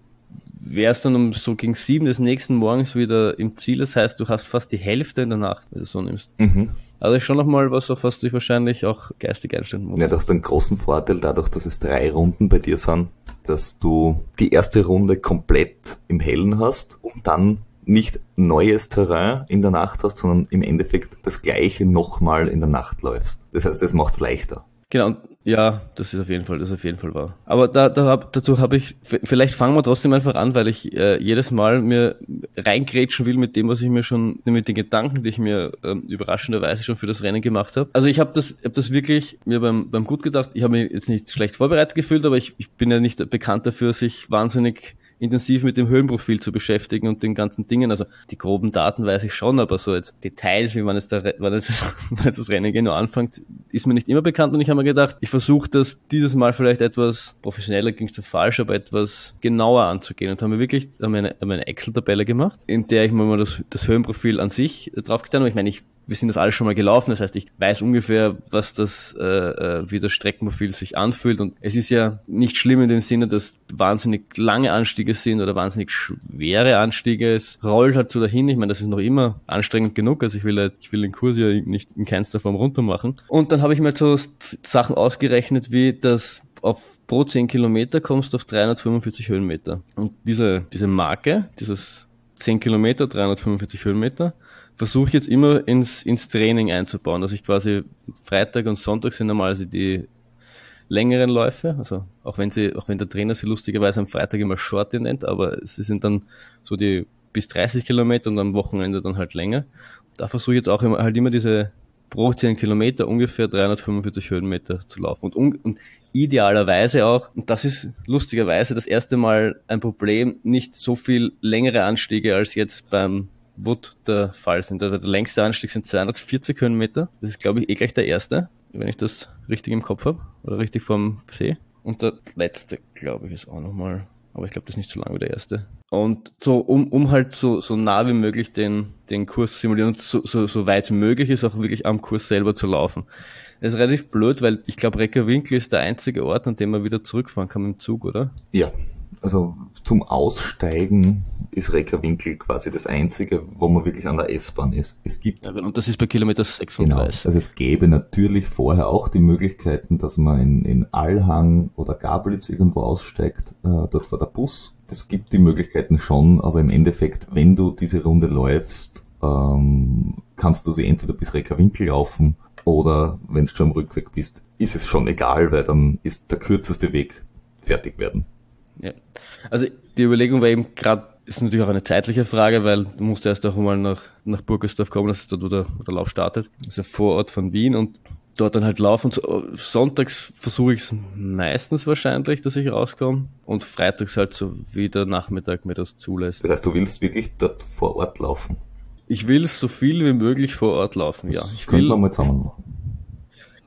wärst dann um so gegen sieben des nächsten Morgens wieder im Ziel. Das heißt, du hast fast die Hälfte in der Nacht, wenn du so nimmst. Mhm. Also schon nochmal was, auf was du dich wahrscheinlich auch geistig einstellen musst. Ja, du hast einen großen Vorteil dadurch, dass es drei Runden bei dir sind, dass du die erste Runde komplett im Hellen hast und dann nicht neues Terrain in der Nacht hast, sondern im Endeffekt das gleiche nochmal in der Nacht läufst. Das heißt, das macht es leichter. Genau, ja, das ist auf jeden Fall, das ist auf jeden Fall wahr. Aber da, da hab, dazu habe ich, vielleicht fangen wir trotzdem einfach an, weil ich äh, jedes Mal mir reingrätschen will mit dem, was ich mir schon, mit den Gedanken, die ich mir ähm, überraschenderweise schon für das Rennen gemacht habe. Also ich habe das, hab das wirklich mir beim, beim gut gedacht. Ich habe mich jetzt nicht schlecht vorbereitet gefühlt, aber ich, ich bin ja nicht bekannt dafür, sich wahnsinnig intensiv mit dem Höhenprofil zu beschäftigen und den ganzen Dingen. Also die groben Daten weiß ich schon, aber so jetzt Details, wie man jetzt, da, wann jetzt, wann jetzt das Rennen genau anfängt, ist mir nicht immer bekannt. Und ich habe mir gedacht, ich versuche das dieses Mal vielleicht etwas professioneller, ging es falsch, aber etwas genauer anzugehen. Und haben wir wirklich haben eine, eine Excel-Tabelle gemacht, in der ich mir mal das, das Höhenprofil an sich draufgetan habe. Ich meine, ich wir sind das alles schon mal gelaufen, das heißt, ich weiß ungefähr, was das, äh, äh, wie das Streckenprofil sich anfühlt. Und es ist ja nicht schlimm in dem Sinne, dass wahnsinnig lange Anstiege sind oder wahnsinnig schwere Anstiege. Es rollt halt so dahin. Ich meine, das ist noch immer anstrengend genug. Also ich will, halt, ich will den Kurs ja nicht in keinster Form runter machen. Und dann habe ich mir so Sachen ausgerechnet, wie das auf pro 10 Kilometer kommst du auf 345 Höhenmeter. Und diese, diese Marke, dieses 10 Kilometer, 345 Höhenmeter, versuche jetzt immer ins, ins Training einzubauen, dass ich quasi Freitag und Sonntag sind normalerweise die längeren Läufe, also auch wenn sie, auch wenn der Trainer sie lustigerweise am Freitag immer Shorty nennt, aber sie sind dann so die bis 30 Kilometer und am Wochenende dann halt länger. Da versuche ich jetzt auch immer, halt immer diese pro 10 Kilometer ungefähr 345 Höhenmeter zu laufen und, und idealerweise auch, und das ist lustigerweise das erste Mal ein Problem, nicht so viel längere Anstiege als jetzt beim Wood der Fall sind. Also der längste Anstieg sind 240 Höhenmeter. Das ist, glaube ich, eh gleich der erste, wenn ich das richtig im Kopf habe oder richtig vom See. Und der letzte, glaube ich, ist auch nochmal, aber ich glaube, das ist nicht so lang wie der erste. Und so, um, um halt so, so nah wie möglich den, den Kurs zu simulieren und so, so, so weit möglich ist, auch wirklich am Kurs selber zu laufen. Das ist relativ blöd, weil ich glaube, Reckerwinkel ist der einzige Ort, an dem man wieder zurückfahren kann mit dem Zug, oder? Ja, also zum Aussteigen ist Reckerwinkel quasi das einzige, wo man wirklich an der S-Bahn ist. Es gibt. Ja, und das ist bei Kilometer 36. Genau. Also es gäbe natürlich vorher auch die Möglichkeiten, dass man in, in Allhang oder Gablitz irgendwo aussteigt, äh, dort vor der Bus. Es gibt die Möglichkeiten schon, aber im Endeffekt, wenn du diese Runde läufst, ähm, kannst du sie entweder bis Reckerwinkel laufen oder wenn du schon am Rückweg bist, ist es schon egal, weil dann ist der kürzeste Weg fertig werden. Ja. Also die Überlegung war eben gerade, ist natürlich auch eine zeitliche Frage, weil du musst erst auch mal nach, nach Burgersdorf kommen, das ist dort, wo der, wo der Lauf startet. Das ist ein Vorort von Wien und dort dann halt laufen. So- Sonntags versuche ich es meistens wahrscheinlich, dass ich rauskomme und freitags halt so wie der Nachmittag mir das zulässt. Das heißt, du willst wirklich dort vor Ort laufen. Ich will so viel wie möglich vor Ort laufen, ja. Das Ich könnte will mal zusammen machen.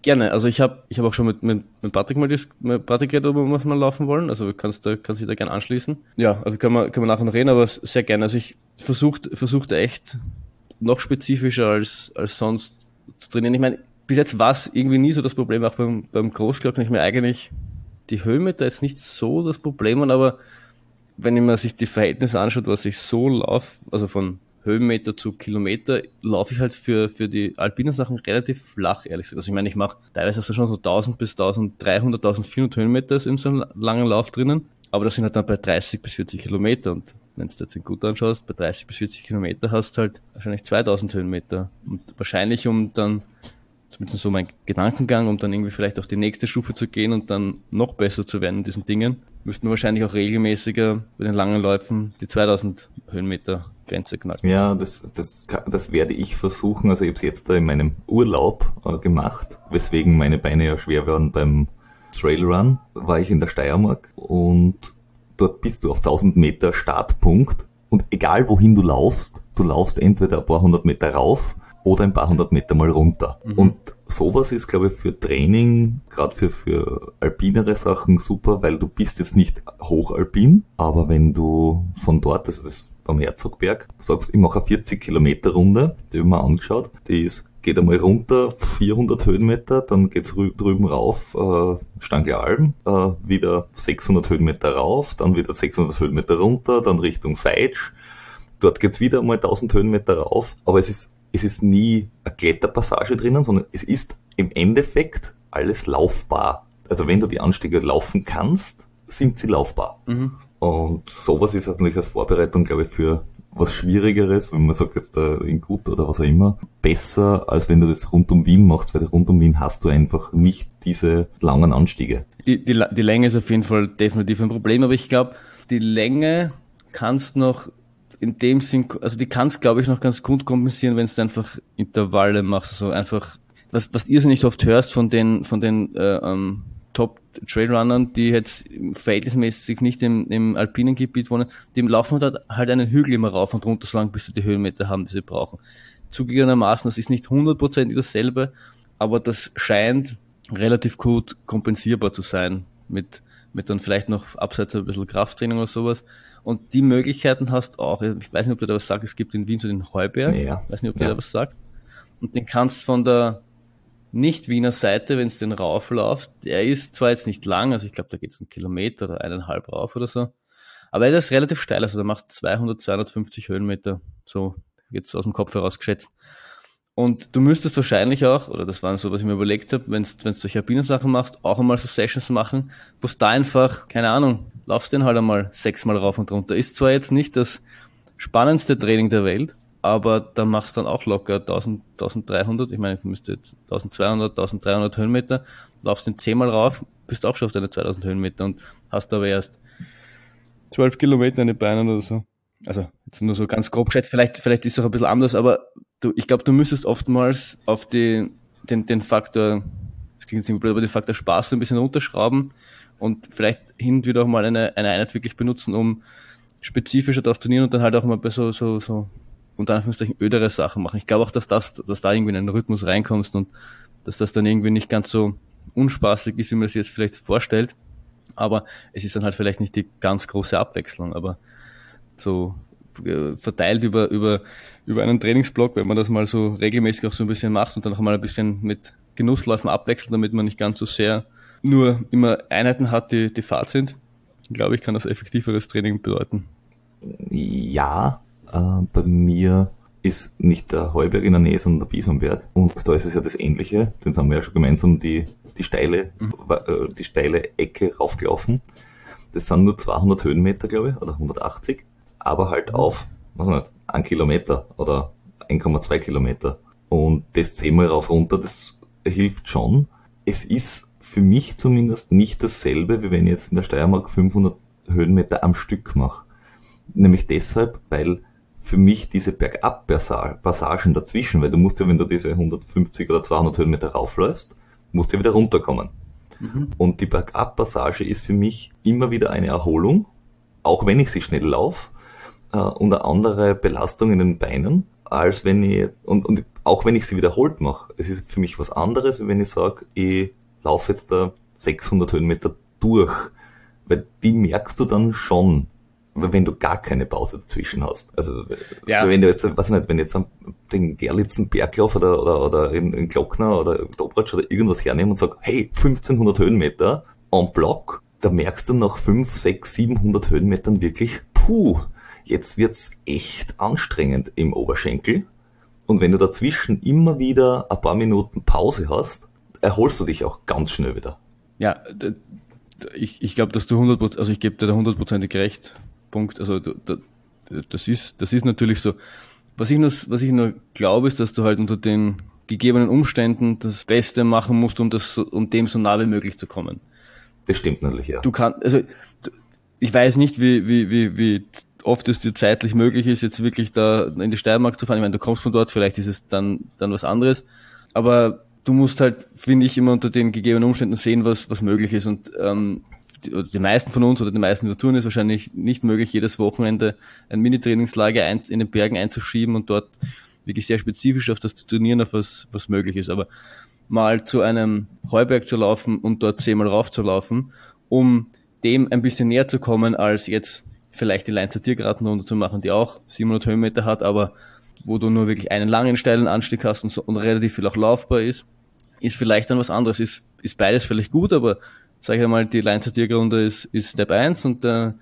Gerne. Also ich habe ich hab auch schon mit, mit, mit Patrick mal dis- mit Patrick geredet, ob wir mal laufen wollen. Also kannst du kannst dich da gerne anschließen. Ja, also können wir, können wir nachher noch reden, aber sehr gerne. Also ich versucht versuchte echt noch spezifischer als, als sonst zu trainieren. Ich meine, bis jetzt war es irgendwie nie so das Problem, auch beim, beim Großglocken. Ich mir eigentlich die Höhenmeter ist nicht so das Problem, aber wenn man sich die Verhältnisse anschaut, was ich so laufe, also von Höhenmeter zu Kilometer, laufe ich halt für, für die alpinen Sachen relativ flach, ehrlich gesagt. Also ich meine, ich mache teilweise hast du schon so 1000 bis 1300, 1400 Höhenmeter in so einem langen Lauf drinnen, aber das sind halt dann bei 30 bis 40 Kilometer. Und wenn du jetzt gut anschaust, bei 30 bis 40 Kilometer hast du halt wahrscheinlich 2000 Höhenmeter. Und wahrscheinlich um dann zumindest so mein Gedankengang, um dann irgendwie vielleicht auf die nächste Stufe zu gehen und dann noch besser zu werden in diesen Dingen, müssten wir wahrscheinlich auch regelmäßiger bei den langen Läufen die 2000 Höhenmeter Grenze knacken. Ja, das, das, das werde ich versuchen. Also ich habe es jetzt da in meinem Urlaub äh, gemacht, weswegen meine Beine ja schwer waren beim Trailrun. War ich in der Steiermark und dort bist du auf 1000 Meter Startpunkt und egal wohin du laufst, du laufst entweder ein paar hundert Meter rauf oder ein paar hundert Meter mal runter. Und sowas ist, glaube ich, für Training, gerade für, für alpinere Sachen super, weil du bist jetzt nicht hochalpin, aber wenn du von dort, also das am Herzogberg, sagst, ich mache eine 40 Kilometer Runde, die habe ich mir angeschaut, die ist, geht einmal runter, 400 Höhenmeter, dann geht's rü drüben rauf, äh, Stange Alm, äh, wieder 600 Höhenmeter rauf, dann wieder 600 Höhenmeter runter, dann Richtung Feitsch, dort geht's wieder mal 1000 Höhenmeter rauf, aber es ist, es ist nie eine Kletterpassage drinnen, sondern es ist im Endeffekt alles laufbar. Also wenn du die Anstiege laufen kannst, sind sie laufbar. Und sowas ist natürlich als Vorbereitung, glaube ich, für was Schwierigeres, wenn man sagt jetzt da in Gut oder was auch immer, besser, als wenn du das rund um Wien machst, weil rund um Wien hast du einfach nicht diese langen Anstiege. Die, die, die Länge ist auf jeden Fall definitiv ein Problem, aber ich glaube, die Länge kannst noch in dem Sinn, also die kannst, glaube ich, noch ganz gut kompensieren, wenn du einfach Intervalle machst, also einfach, was, was ihr nicht oft hörst von den, von den äh, ähm, Top Trailrunnern, die jetzt verhältnismäßig nicht im, im alpinen Gebiet wohnen, die laufen dort halt einen Hügel immer rauf und runter, solange bis sie die Höhenmeter haben, die sie brauchen. Zugegebenermaßen, das ist nicht hundertprozentig dasselbe, aber das scheint relativ gut kompensierbar zu sein mit, mit dann vielleicht noch abseits ein bisschen Krafttraining oder sowas. Und die Möglichkeiten hast auch, ich weiß nicht, ob du da was sagst, es gibt in Wien so den Heuberg, Ja. ich weiß nicht, ob Ja. der da was sagt. Und den kannst von der nicht-Wiener Seite, wenn es den rauflaufst, der ist zwar jetzt nicht lang, also ich glaube, da geht es einen Kilometer oder eineinhalb rauf oder so, aber der ist relativ steil, also der macht 200, 250 Höhenmeter, so jetzt aus dem Kopf heraus geschätzt. Und du müsstest wahrscheinlich auch, oder das war so, was ich mir überlegt habe, wenn du solche alpinen Sachen machst, auch einmal so Sessions machen, wo es da einfach, keine Ahnung, laufst den halt einmal sechsmal rauf und runter. Ist zwar jetzt nicht das spannendste Training der Welt, aber da machst du dann auch locker 1000, 1300, ich meine, du müsste jetzt 1200, 1300 Höhenmeter, laufst den zehnmal rauf, bist auch schon auf deine 2000 Höhenmeter und hast aber erst 12 Kilometer in den Beinen oder so. Also, jetzt nur so ganz grob geschätzt, vielleicht, vielleicht ist es auch ein bisschen anders, aber du, ich glaube, du müsstest oftmals auf die, den, den Faktor, das klingt irgendwie blöd, aber den Faktor Spaß so ein bisschen runterschrauben und vielleicht hin und wieder auch mal eine, eine Einheit wirklich benutzen, um spezifischer darauf zu trainieren und dann halt auch mal bei so, so, so, unter Anführungszeichen ödere Sachen machen. Ich glaube auch, dass das, dass da irgendwie in einen Rhythmus reinkommst und dass das dann irgendwie nicht ganz so unspaßig ist, wie man es jetzt vielleicht vorstellt. Aber es ist dann halt vielleicht nicht die ganz große Abwechslung, aber so äh, verteilt über, über, über einen Trainingsblock, wenn man das mal so regelmäßig auch so ein bisschen macht und dann auch mal ein bisschen mit Genussläufen abwechselt, damit man nicht ganz so sehr nur immer Einheiten hat, die, die Fahrt sind, glaube ich, kann das effektiveres Training bedeuten. Ja, äh, bei mir ist nicht der Heuberg in der Nähe, sondern der Bisonberg. Und da ist es ja das Ähnliche. Den haben wir ja schon gemeinsam die, die steile, äh, die steile Ecke raufgelaufen. Das sind nur 200 Höhenmeter, glaube ich, oder 180. Aber halt auf, was nicht, ein Kilometer oder 1,2 Kilometer. Und das zehnmal rauf runter, das hilft schon. Es ist für mich zumindest nicht dasselbe, wie wenn ich jetzt in der Steiermark 500 Höhenmeter am Stück mache. Nämlich deshalb, weil für mich diese Bergab-Passagen dazwischen, weil du musst ja, wenn du diese 150 oder 200 Höhenmeter raufläufst, musst du ja wieder runterkommen. Und die Bergab-Passage ist für mich immer wieder eine Erholung, auch wenn ich sie schnell laufe, äh, und eine andere Belastung in den Beinen, als wenn ich, und, und auch wenn ich sie wiederholt mache. Es ist für mich was anderes, wie wenn ich sage, ich laufe jetzt da 600 Höhenmeter durch, weil die merkst du dann schon, wenn du gar keine Pause dazwischen hast. Also Ja. wenn du jetzt, weiß ich nicht, wenn jetzt den Gerlitzen Berglauf oder, oder, oder in, in Glockner oder Dobratsch oder irgendwas hernehme und sag, hey, 1500 Höhenmeter en bloc, da merkst du nach 5, 6, 700 Höhenmetern wirklich, puh, jetzt wird's echt anstrengend im Oberschenkel. Und wenn du dazwischen immer wieder ein paar Minuten Pause hast, erholst du dich auch ganz schnell wieder. Ja, ich, ich glaube, dass du 100%, also ich gebe dir da hundertprozentig recht. Punkt. Also das ist, das ist natürlich so. Was ich nur, was ich nur glaube, ist, dass du halt unter den gegebenen Umständen das Beste machen musst, um das, so- um dem so nah wie möglich zu kommen. Das stimmt natürlich, ja. Du kannst, also ich weiß nicht, wie, wie, wie, wie oft es dir zeitlich möglich ist, jetzt wirklich da in die Steiermark zu fahren. Ich meine, du kommst von dort, vielleicht ist es dann, dann was anderes. Aber du musst halt, finde ich, immer unter den gegebenen Umständen sehen, was, was möglich ist. Und ähm, die, meisten von uns oder die meisten, die tun, ist wahrscheinlich nicht möglich, jedes Wochenende ein Mini-Trainingslager in den Bergen einzuschieben und dort wirklich sehr spezifisch auf das zu trainieren, auf was, was möglich ist. Aber mal zu einem Heuberg zu laufen und dort zehnmal raufzulaufen, um dem ein bisschen näher zu kommen, als jetzt vielleicht die Leinzer Tiergartenrunde zu machen, die auch 700 Höhenmeter hat, aber wo du nur wirklich einen langen, steilen Anstieg hast und, so, und relativ viel auch laufbar ist, ist vielleicht dann was anderes. Ist, ist beides vielleicht gut, aber sag ich einmal, die Leinzer Tiergrunde ist, ist Step 1 und der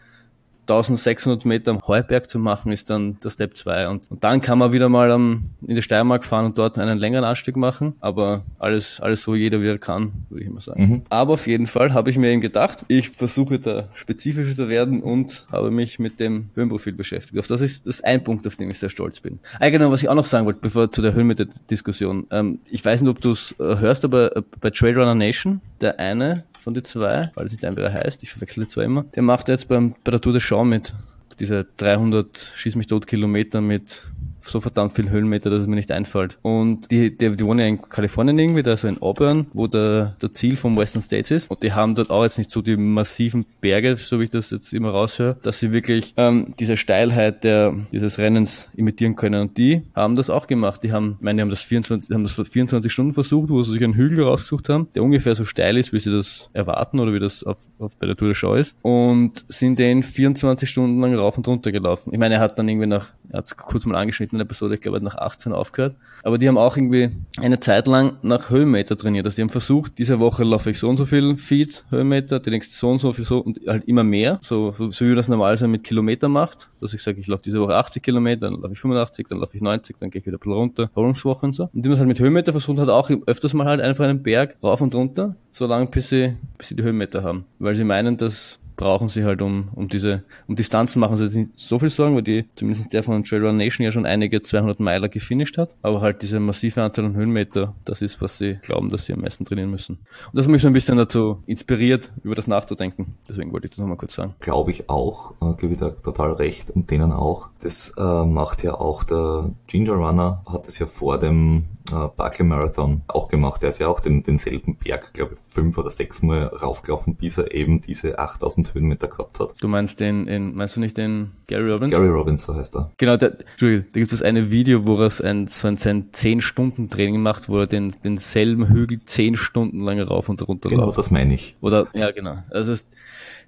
1600 Meter am Heuberg zu machen, ist dann der Step 2. Und, und dann kann man wieder mal am, in die Steiermark fahren und dort einen längeren Anstieg machen. Aber alles, alles so jeder wie er kann, würde ich immer sagen. Aber auf jeden Fall habe ich mir eben gedacht, ich versuche da spezifischer zu werden und habe mich mit dem Höhenprofil beschäftigt. Auf das ist das ein Punkt, auf den ich sehr stolz bin. Ah, genau, was ich auch noch sagen wollte, bevor zu der Höhenmeter-Diskussion. Ähm, ich weiß nicht, ob du es äh, hörst, aber äh, bei Trailrunner Nation, der eine von den zwei, weil es nicht ein, wie er heißt, ich verwechsel die zwei immer, der macht jetzt beim, bei der Tour de Champs mit. Diese 300 Schieß mich tot Kilometer mit so verdammt viel Höhenmeter, dass es mir nicht einfällt. Und die, die, die wohnen ja in Kalifornien irgendwie, da so in Auburn, wo der, der Ziel vom Western States ist. Und die haben dort auch jetzt nicht so die massiven Berge, so wie ich das jetzt immer raushöre, dass sie wirklich ähm, diese Steilheit der, dieses Rennens imitieren können. Und die haben das auch gemacht. Die haben, meine, die haben das 24, die haben das vor 24 Stunden versucht, wo sie sich einen Hügel rausgesucht haben, der ungefähr so steil ist, wie sie das erwarten oder wie das auf, auf bei der Tour de Show ist. Und sind den 24 Stunden lang rauf und runter gelaufen. Ich meine, er hat dann irgendwie nach, er hat es kurz mal angeschnitten der Episode, ich glaube, nach 18 aufgehört. Aber die haben auch irgendwie eine Zeit lang nach Höhenmeter trainiert. Also die haben versucht, diese Woche laufe ich so und so viel Feet, Höhenmeter, die nächste so und so viel so und halt immer mehr. So, so, so wie das normalerweise mit Kilometer macht. Dass ich sage, ich laufe diese Woche 80 Kilometer, dann laufe ich 85, dann laufe ich 90, dann gehe ich wieder runter. Erholungswoche und so. Und die haben es halt mit Höhenmeter versucht, hat auch öfters mal halt einfach einen Berg rauf und runter, so lange bis sie, bis sie die Höhenmeter haben. Weil sie meinen, dass brauchen sie halt um, um diese, um Distanzen machen sie nicht so viel Sorgen, weil die, zumindest der von Trailrun Nation ja schon einige 200 Meiler gefinisht hat. Aber halt diese massive Anzahl an Höhenmeter, das ist, was sie glauben, dass sie am meisten trainieren müssen. Und das hat mich so ein bisschen dazu inspiriert, über das nachzudenken. Deswegen wollte ich das nochmal kurz sagen. Glaube ich auch, äh, gebe ich da total recht und denen auch. Das äh, macht ja auch der Ginger Runner, hat es ja vor dem äh, Barclay Marathon auch gemacht. Der ist ja auch den, denselben Berg, glaube ich, fünf oder sechs Mal raufgelaufen, bis er eben diese 8000 Höhenmeter gehabt hat. Du meinst den, in, meinst du nicht den Gary Robbins? Gary Robbins, so heißt er. Genau, da, Entschuldigung, da gibt es das eine Video, wo er sein, so ein, sein 10-Stunden-Training macht, wo er den, denselben Hügel 10 Stunden lang rauf und runter Genau, läuft. das meine ich. Oder, ja, genau. Also es,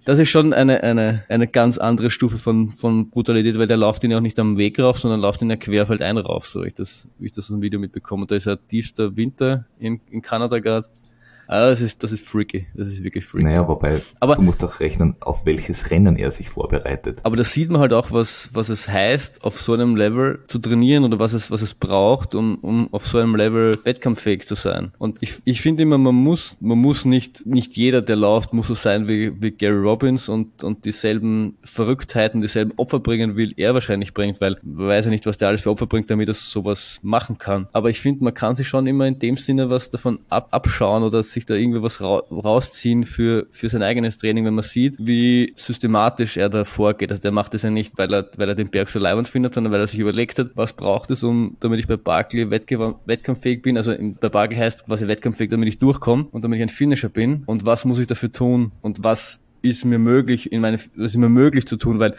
das ist schon eine, eine, eine ganz andere Stufe von, von Brutalität, weil der läuft ihn ja auch nicht am Weg rauf, sondern läuft ihn ja querfeldein rauf, so ich das, wie ich das aus dem Video mitbekomme. Und da ist ja tiefster Winter in, in Kanada gerade. Ah, das ist, das ist freaky. Das ist wirklich freaky. Naja, wobei, Aber- du musst auch rechnen, auf welches Rennen er sich vorbereitet. Aber da sieht man halt auch, was, was es heißt, auf so einem Level zu trainieren oder was es, was es braucht, um, um auf so einem Level wettkampffähig zu sein. Und ich, ich finde immer, man muss, man muss nicht, nicht jeder, der läuft, muss so sein wie, wie Gary Robbins und, und dieselben Verrücktheiten, dieselben Opfer bringen will, er wahrscheinlich bringt, weil man weiß ja nicht, was der alles für Opfer bringt, damit er sowas machen kann. Aber ich finde, man kann sich schon immer in dem Sinne was davon ab, abschauen oder sich sich da irgendwie was ra rausziehen für, für sein eigenes Training, wenn man sieht, wie systematisch er da vorgeht. Also der macht das ja nicht, weil er, weil er den Berg so leibend findet, sondern weil er sich überlegt hat, was braucht es, um, damit ich bei Barkley wettkampffähig bin. Also in, bei Barkley heißt quasi wettkampffähig, damit ich durchkomme und damit ich ein Finisher bin. Und was muss ich dafür tun? Und was ist mir möglich, in meine, was ist mir möglich zu tun, weil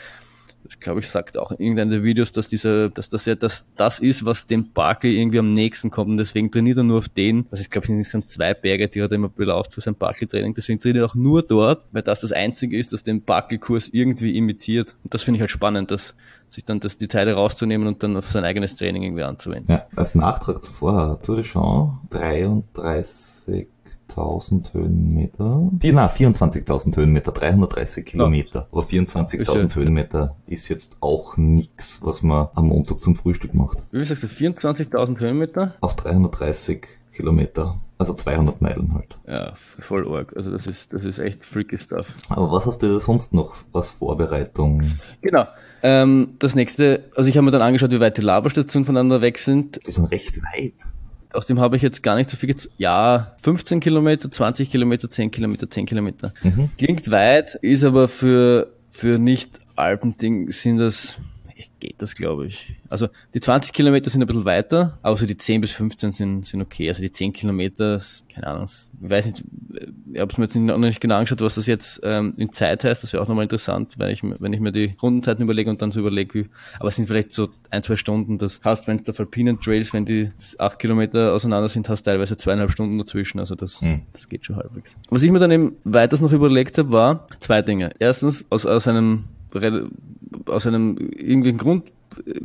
ich glaube, ich sagt auch in irgendeinem der Videos, dass dieser, dass das ja dass das ist, was dem Barkley irgendwie am nächsten kommt und deswegen trainiert er nur auf den, also ich glaube, es sind insgesamt zwei Berge, die er immer belauft für sein Barkley-Training, deswegen trainiert er auch nur dort, weil das das einzige ist, das den Barkley-Kurs irgendwie imitiert. Und das finde ich halt spannend, dass sich dann das, die Teile rauszunehmen und dann auf sein eigenes Training irgendwie anzuwenden. Ja, als Nachtrag zuvor, Tour de Champ, 33 1000 Höhenmeter. Die, na, 24.000 Höhenmeter, 330 Kilometer. Aber 24.000 Höhenmeter ist jetzt auch nichts, was man am Montag zum Frühstück macht. Wie sagst du, 24.000 Höhenmeter? Auf 330 Kilometer. Also 200 Meilen halt. Ja, voll arg. Also das ist, das ist echt freaky stuff. Aber was hast du sonst noch, was Vorbereitung? Genau. Ähm, das nächste, also ich habe mir dann angeschaut, wie weit die Lavastationen voneinander weg sind. Die sind recht weit. Aus dem habe ich jetzt gar nicht so viel. gez- Ja, 15 Kilometer, 20 Kilometer, 10 Kilometer, 10 Kilometer. Mhm. Klingt weit, ist aber für, für nicht Alpending sind das, geht das glaube ich. Also die 20 Kilometer sind ein bisschen weiter, aber so die 10 bis 15 sind, sind okay. Also die 10 Kilometer, ist- keine Ahnung, ich weiß nicht, ich habe es mir jetzt noch nicht genau angeschaut, was das jetzt ähm, in Zeit heißt. Das wäre auch nochmal interessant, wenn ich, mir- wenn ich mir die Rundenzeiten überlege und dann so überlege, wie, aber es sind vielleicht so ein, zwei Stunden. Das hast, wenn es auf alpinen Trails, wenn die 8 Kilometer auseinander sind, hast teilweise zweieinhalb Stunden dazwischen. Also das, Hm. das geht schon halbwegs. Was ich mir dann eben weiters noch überlegt habe, war zwei Dinge. Erstens, aus, aus einem aus einem irgendwelchen Grund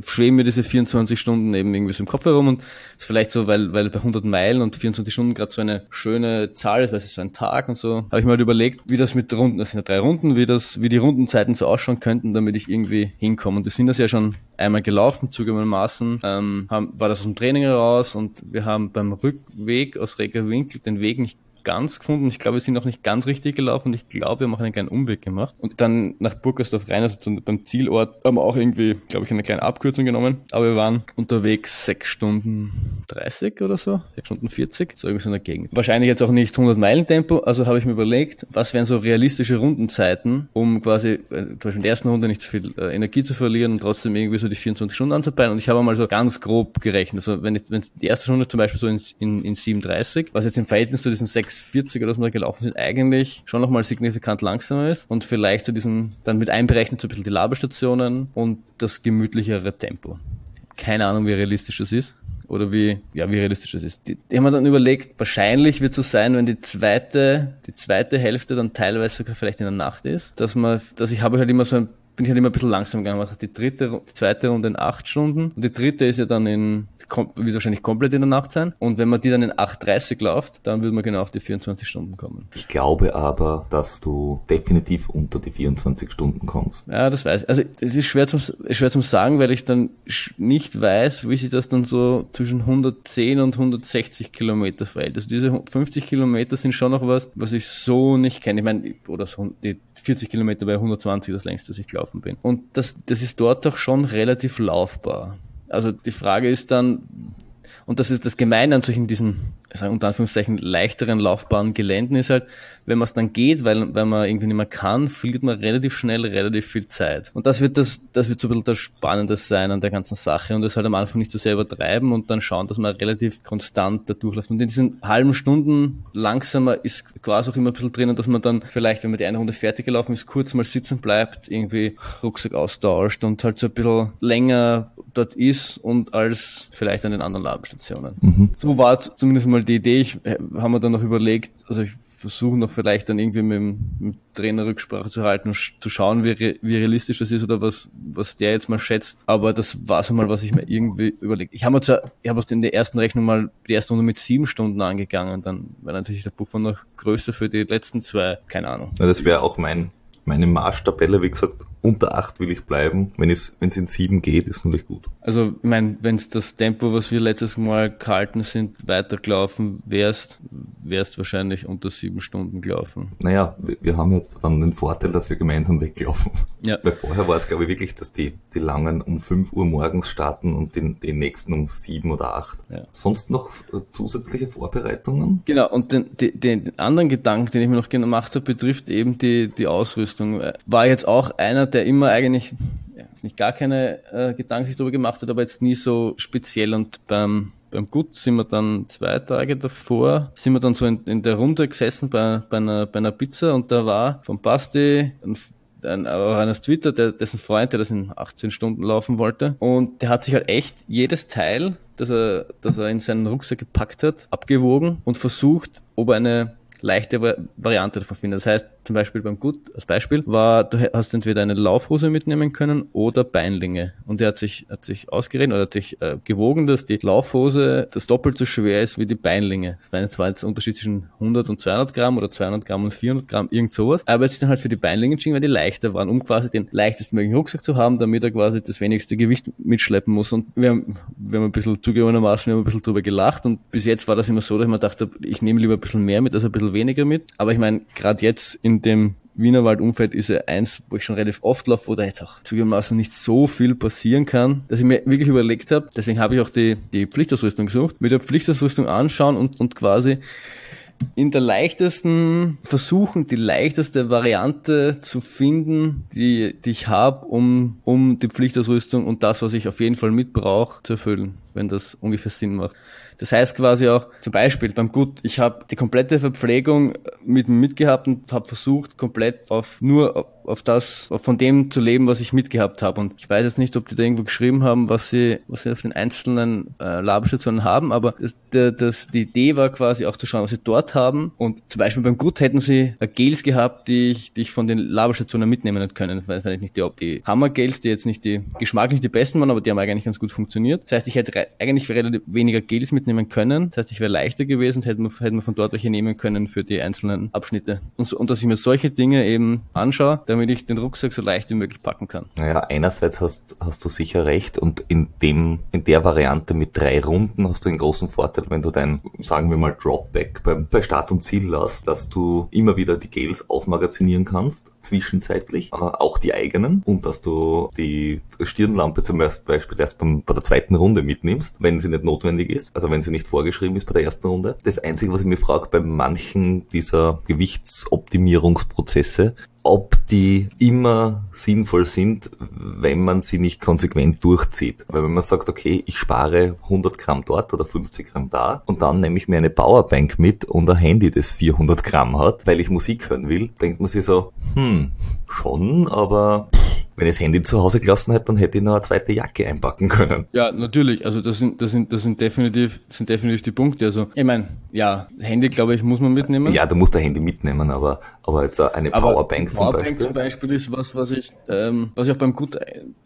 schweben mir diese 24 Stunden eben irgendwie so im Kopf herum und ist vielleicht so, weil, weil bei 100 Meilen und 24 Stunden gerade so eine schöne Zahl ist, weil es ist so ein Tag und so, habe ich halt überlegt, wie das mit Runden, das sind ja drei Runden, wie das, wie die Rundenzeiten so ausschauen könnten, damit ich irgendwie hinkomme. Und wir sind das ja schon einmal gelaufen, zugegebenermaßen, ähm, haben, war das aus dem Training heraus und wir haben beim Rückweg aus Reger Winkel den Weg nicht ganz gefunden. Ich glaube, wir sind noch nicht ganz richtig gelaufen. Ich glaube, wir haben auch einen kleinen Umweg gemacht. Und dann nach Burgersdorf rein, also beim Zielort, haben wir auch irgendwie, glaube ich, eine kleine Abkürzung genommen. Aber wir waren unterwegs sechs Stunden 30 oder so, sechs Stunden 40, so irgendwas in der Gegend. Wahrscheinlich jetzt auch nicht 100 Meilen Tempo, also habe ich mir überlegt, was wären so realistische Rundenzeiten, um quasi äh, zum Beispiel in der ersten Runde nicht zu so viel äh, Energie zu verlieren und trotzdem irgendwie so die 24 Stunden anzupeilen. Und ich habe mal so ganz grob gerechnet. Also wenn, ich, wenn die erste Runde zum Beispiel so in, in, in 37, was jetzt im Verhältnis zu diesen sechs 640er, das wir da gelaufen sind, eigentlich schon nochmal signifikant langsamer ist und vielleicht zu diesen, dann mit einberechnet so ein bisschen die Labestationen und das gemütlichere Tempo. Keine Ahnung, wie realistisch das ist oder wie, ja, wie realistisch das ist. Die, die haben dann überlegt, wahrscheinlich wird es so sein, wenn die zweite, die zweite Hälfte dann teilweise sogar vielleicht in der Nacht ist, dass man, dass ich habe halt immer so ein bin ich halt immer ein bisschen langsam gegangen. Also die dritte, die zweite Runde in acht Stunden und die dritte ist ja dann in, wird wahrscheinlich komplett in der Nacht sein. Und wenn man die dann in 8.30 läuft, dann würde man genau auf die 24 Stunden kommen. Ich glaube aber, dass du definitiv unter die 24 Stunden kommst. Ja, das weiß ich. Also es ist schwer zum, schwer zum sagen, weil ich dann nicht weiß, wie sich das dann so zwischen 110 und 160 Kilometer verhält. Also diese 50 Kilometer sind schon noch was, was ich so nicht kenne. Ich meine, oder so die 40 Kilometer bei 120 das längste, das ich gelaufen bin. Und das, das ist dort doch schon relativ laufbar. Also die Frage ist dann, und das ist das Gemeine an solchen diesen, ich sage unter Anführungszeichen, leichteren laufbaren Geländen ist halt, wenn man es dann geht, weil, weil man irgendwie nicht mehr kann, verliert man relativ schnell relativ viel Zeit. Und das wird das, das wird so ein bisschen das Spannende sein an der ganzen Sache und das halt am Anfang nicht zu sehr übertreiben und dann schauen, dass man relativ konstant da durchläuft. Und in diesen halben Stunden langsamer ist quasi auch immer ein bisschen drinnen, dass man dann vielleicht, wenn man die eine Runde fertig gelaufen ist, kurz mal sitzen bleibt, irgendwie Rucksack austauscht und halt so ein bisschen länger dort ist und als vielleicht an den anderen Labestationen. So war zumindest mal die Idee. Ich äh, haben wir dann noch überlegt, also ich versuche noch vielleicht dann irgendwie mit dem, mit dem Trainer Rücksprache zu halten zu schauen, wie, re, wie realistisch das ist oder was, was der jetzt mal schätzt. Aber das war so mal, was ich mir irgendwie überlegt. Ich habe zwar, ich habe in der ersten Rechnung mal die erste Runde mit sieben Stunden angegangen, dann wäre natürlich der Puffer noch größer für die letzten zwei, keine Ahnung. Ja, das wäre auch mein, meine Marschtabelle, wie gesagt, unter acht will ich bleiben. Wenn es, in sieben geht, ist natürlich gut. Also, ich meine, wenn es das Tempo, was wir letztes Mal gehalten sind, weitergelaufen wärst, wärst wahrscheinlich unter sieben Stunden gelaufen. Naja, wir, wir haben jetzt dann den Vorteil, dass wir gemeinsam weglaufen. Ja. Weil vorher war es, glaube ich, wirklich, dass die, die langen um 5 Uhr morgens starten und den, den nächsten um 7 oder 8. Ja. Sonst noch äh, zusätzliche Vorbereitungen? Genau, und den, den, den anderen Gedanken, den ich mir noch gemacht habe, betrifft eben die, die Ausrüstung. War jetzt auch einer, der immer eigentlich ja, nicht gar keine äh, Gedanken sich darüber gemacht hat, aber jetzt nie so speziell. Und beim, beim Gut sind wir dann zwei Tage davor, sind wir dann so in, in der Runde gesessen bei, bei, einer, bei einer Pizza und da war vom Basti ein ein, auch eines Twitter, der, dessen Freund, der das in 18 Stunden laufen wollte. Und der hat sich halt echt jedes Teil, das er, das er in seinen Rucksack gepackt hat, abgewogen und versucht, ob eine leichte Va- Variante davon findet. Das heißt, zum Beispiel beim Gut, als Beispiel, war, du hast entweder eine Laufhose mitnehmen können oder Beinlinge. Und er hat sich, hat sich ausgerechnet oder hat sich äh, gewogen, dass die Laufhose das doppelt so schwer ist wie die Beinlinge. Das war jetzt, war ein Unterschied zwischen 100 und 200 Gramm oder 200 Gramm und 400 Gramm, irgend sowas. Aber er hat sich dann halt für die Beinlinge entschieden, weil die leichter waren, um quasi den leichtestmöglichen Rucksack zu haben, damit er quasi das wenigste Gewicht mitschleppen muss. Und wir haben, wir haben ein bisschen zugegebenermaßen, wir haben ein bisschen drüber gelacht und bis jetzt war das immer so, dass ich mir dachte, ich nehme lieber ein bisschen mehr mit, als ein bisschen weniger mit. Aber ich meine, gerade jetzt in dem Wienerwald-Umfeld ist ja eins, wo ich schon relativ oft laufe, wo da jetzt auch zugegebenermaßen nicht so viel passieren kann, dass ich mir wirklich überlegt habe, deswegen habe ich auch die, die Pflichtausrüstung gesucht, mit der Pflichtausrüstung anschauen und, und quasi in der leichtesten versuchen, die leichteste Variante zu finden, die, die ich habe, um, um die Pflichtausrüstung und das, was ich auf jeden Fall mitbrauche, zu erfüllen, wenn das ungefähr Sinn macht. Das heißt quasi auch, zum Beispiel beim Gut, ich habe die komplette Verpflegung mit mitgehabt und habe versucht, komplett auf nur auf, das, von dem zu leben, was ich mitgehabt habe. Und ich weiß jetzt nicht, ob die da irgendwo geschrieben haben, was sie, was sie auf den einzelnen äh, Laberstationen haben, aber das, das, die Idee war quasi auch zu schauen, was sie dort haben. Und zum Beispiel beim Gut hätten sie äh, Gels gehabt, die ich, die ich von den Laberstationen mitnehmen hätte können. Weil ich nicht die, die Hammer-Gels, die jetzt nicht die geschmacklich die besten waren, aber die haben eigentlich ganz gut funktioniert. Das heißt, ich hätte eigentlich relativ weniger Gels mitnehmen können. Das heißt, ich wäre leichter gewesen und hätte man, hätte von dort welche nehmen können für die einzelnen Abschnitte. Und, so, und dass ich mir solche Dinge eben anschaue, damit ich den Rucksack so leicht wie möglich packen kann. Naja, einerseits hast, hast du sicher recht und in dem, in der Variante mit drei Runden hast du den großen Vorteil, wenn du dein, sagen wir mal, Dropback beim, bei Start und Ziel lässt, dass du immer wieder die Gels aufmagazinieren kannst, zwischenzeitlich, auch die eigenen und dass du die Stirnlampe zum Beispiel erst bei der zweiten Runde mitnimmst, wenn sie nicht notwendig ist, also wenn sie nicht vorgeschrieben ist bei der ersten Runde. Das Einzige, was ich mir frage, bei manchen dieser Gewichtsoptimierungsprozesse, ob die immer sinnvoll sind, wenn man sie nicht konsequent durchzieht. Weil wenn man sagt, okay, ich spare 100 Gramm dort oder 50 Gramm da und dann nehme ich mir eine Powerbank mit und ein Handy, das 400 Gramm hat, weil ich Musik hören will, denkt man sich so, hm, schon, aber wenn ich das Handy zu Hause gelassen hätte, dann hätte ich noch eine zweite Jacke einpacken können. Ja, natürlich. Also das sind, das sind, das sind definitiv, das sind definitiv die Punkte. Also ich meine, ja, Handy, glaube ich, muss man mitnehmen. Ja, du musst dein Handy mitnehmen, aber, aber jetzt eine Aber Powerbank, zum Powerbank Beispiel. zum Beispiel ist was, was ich, ähm, was ich auch beim Gut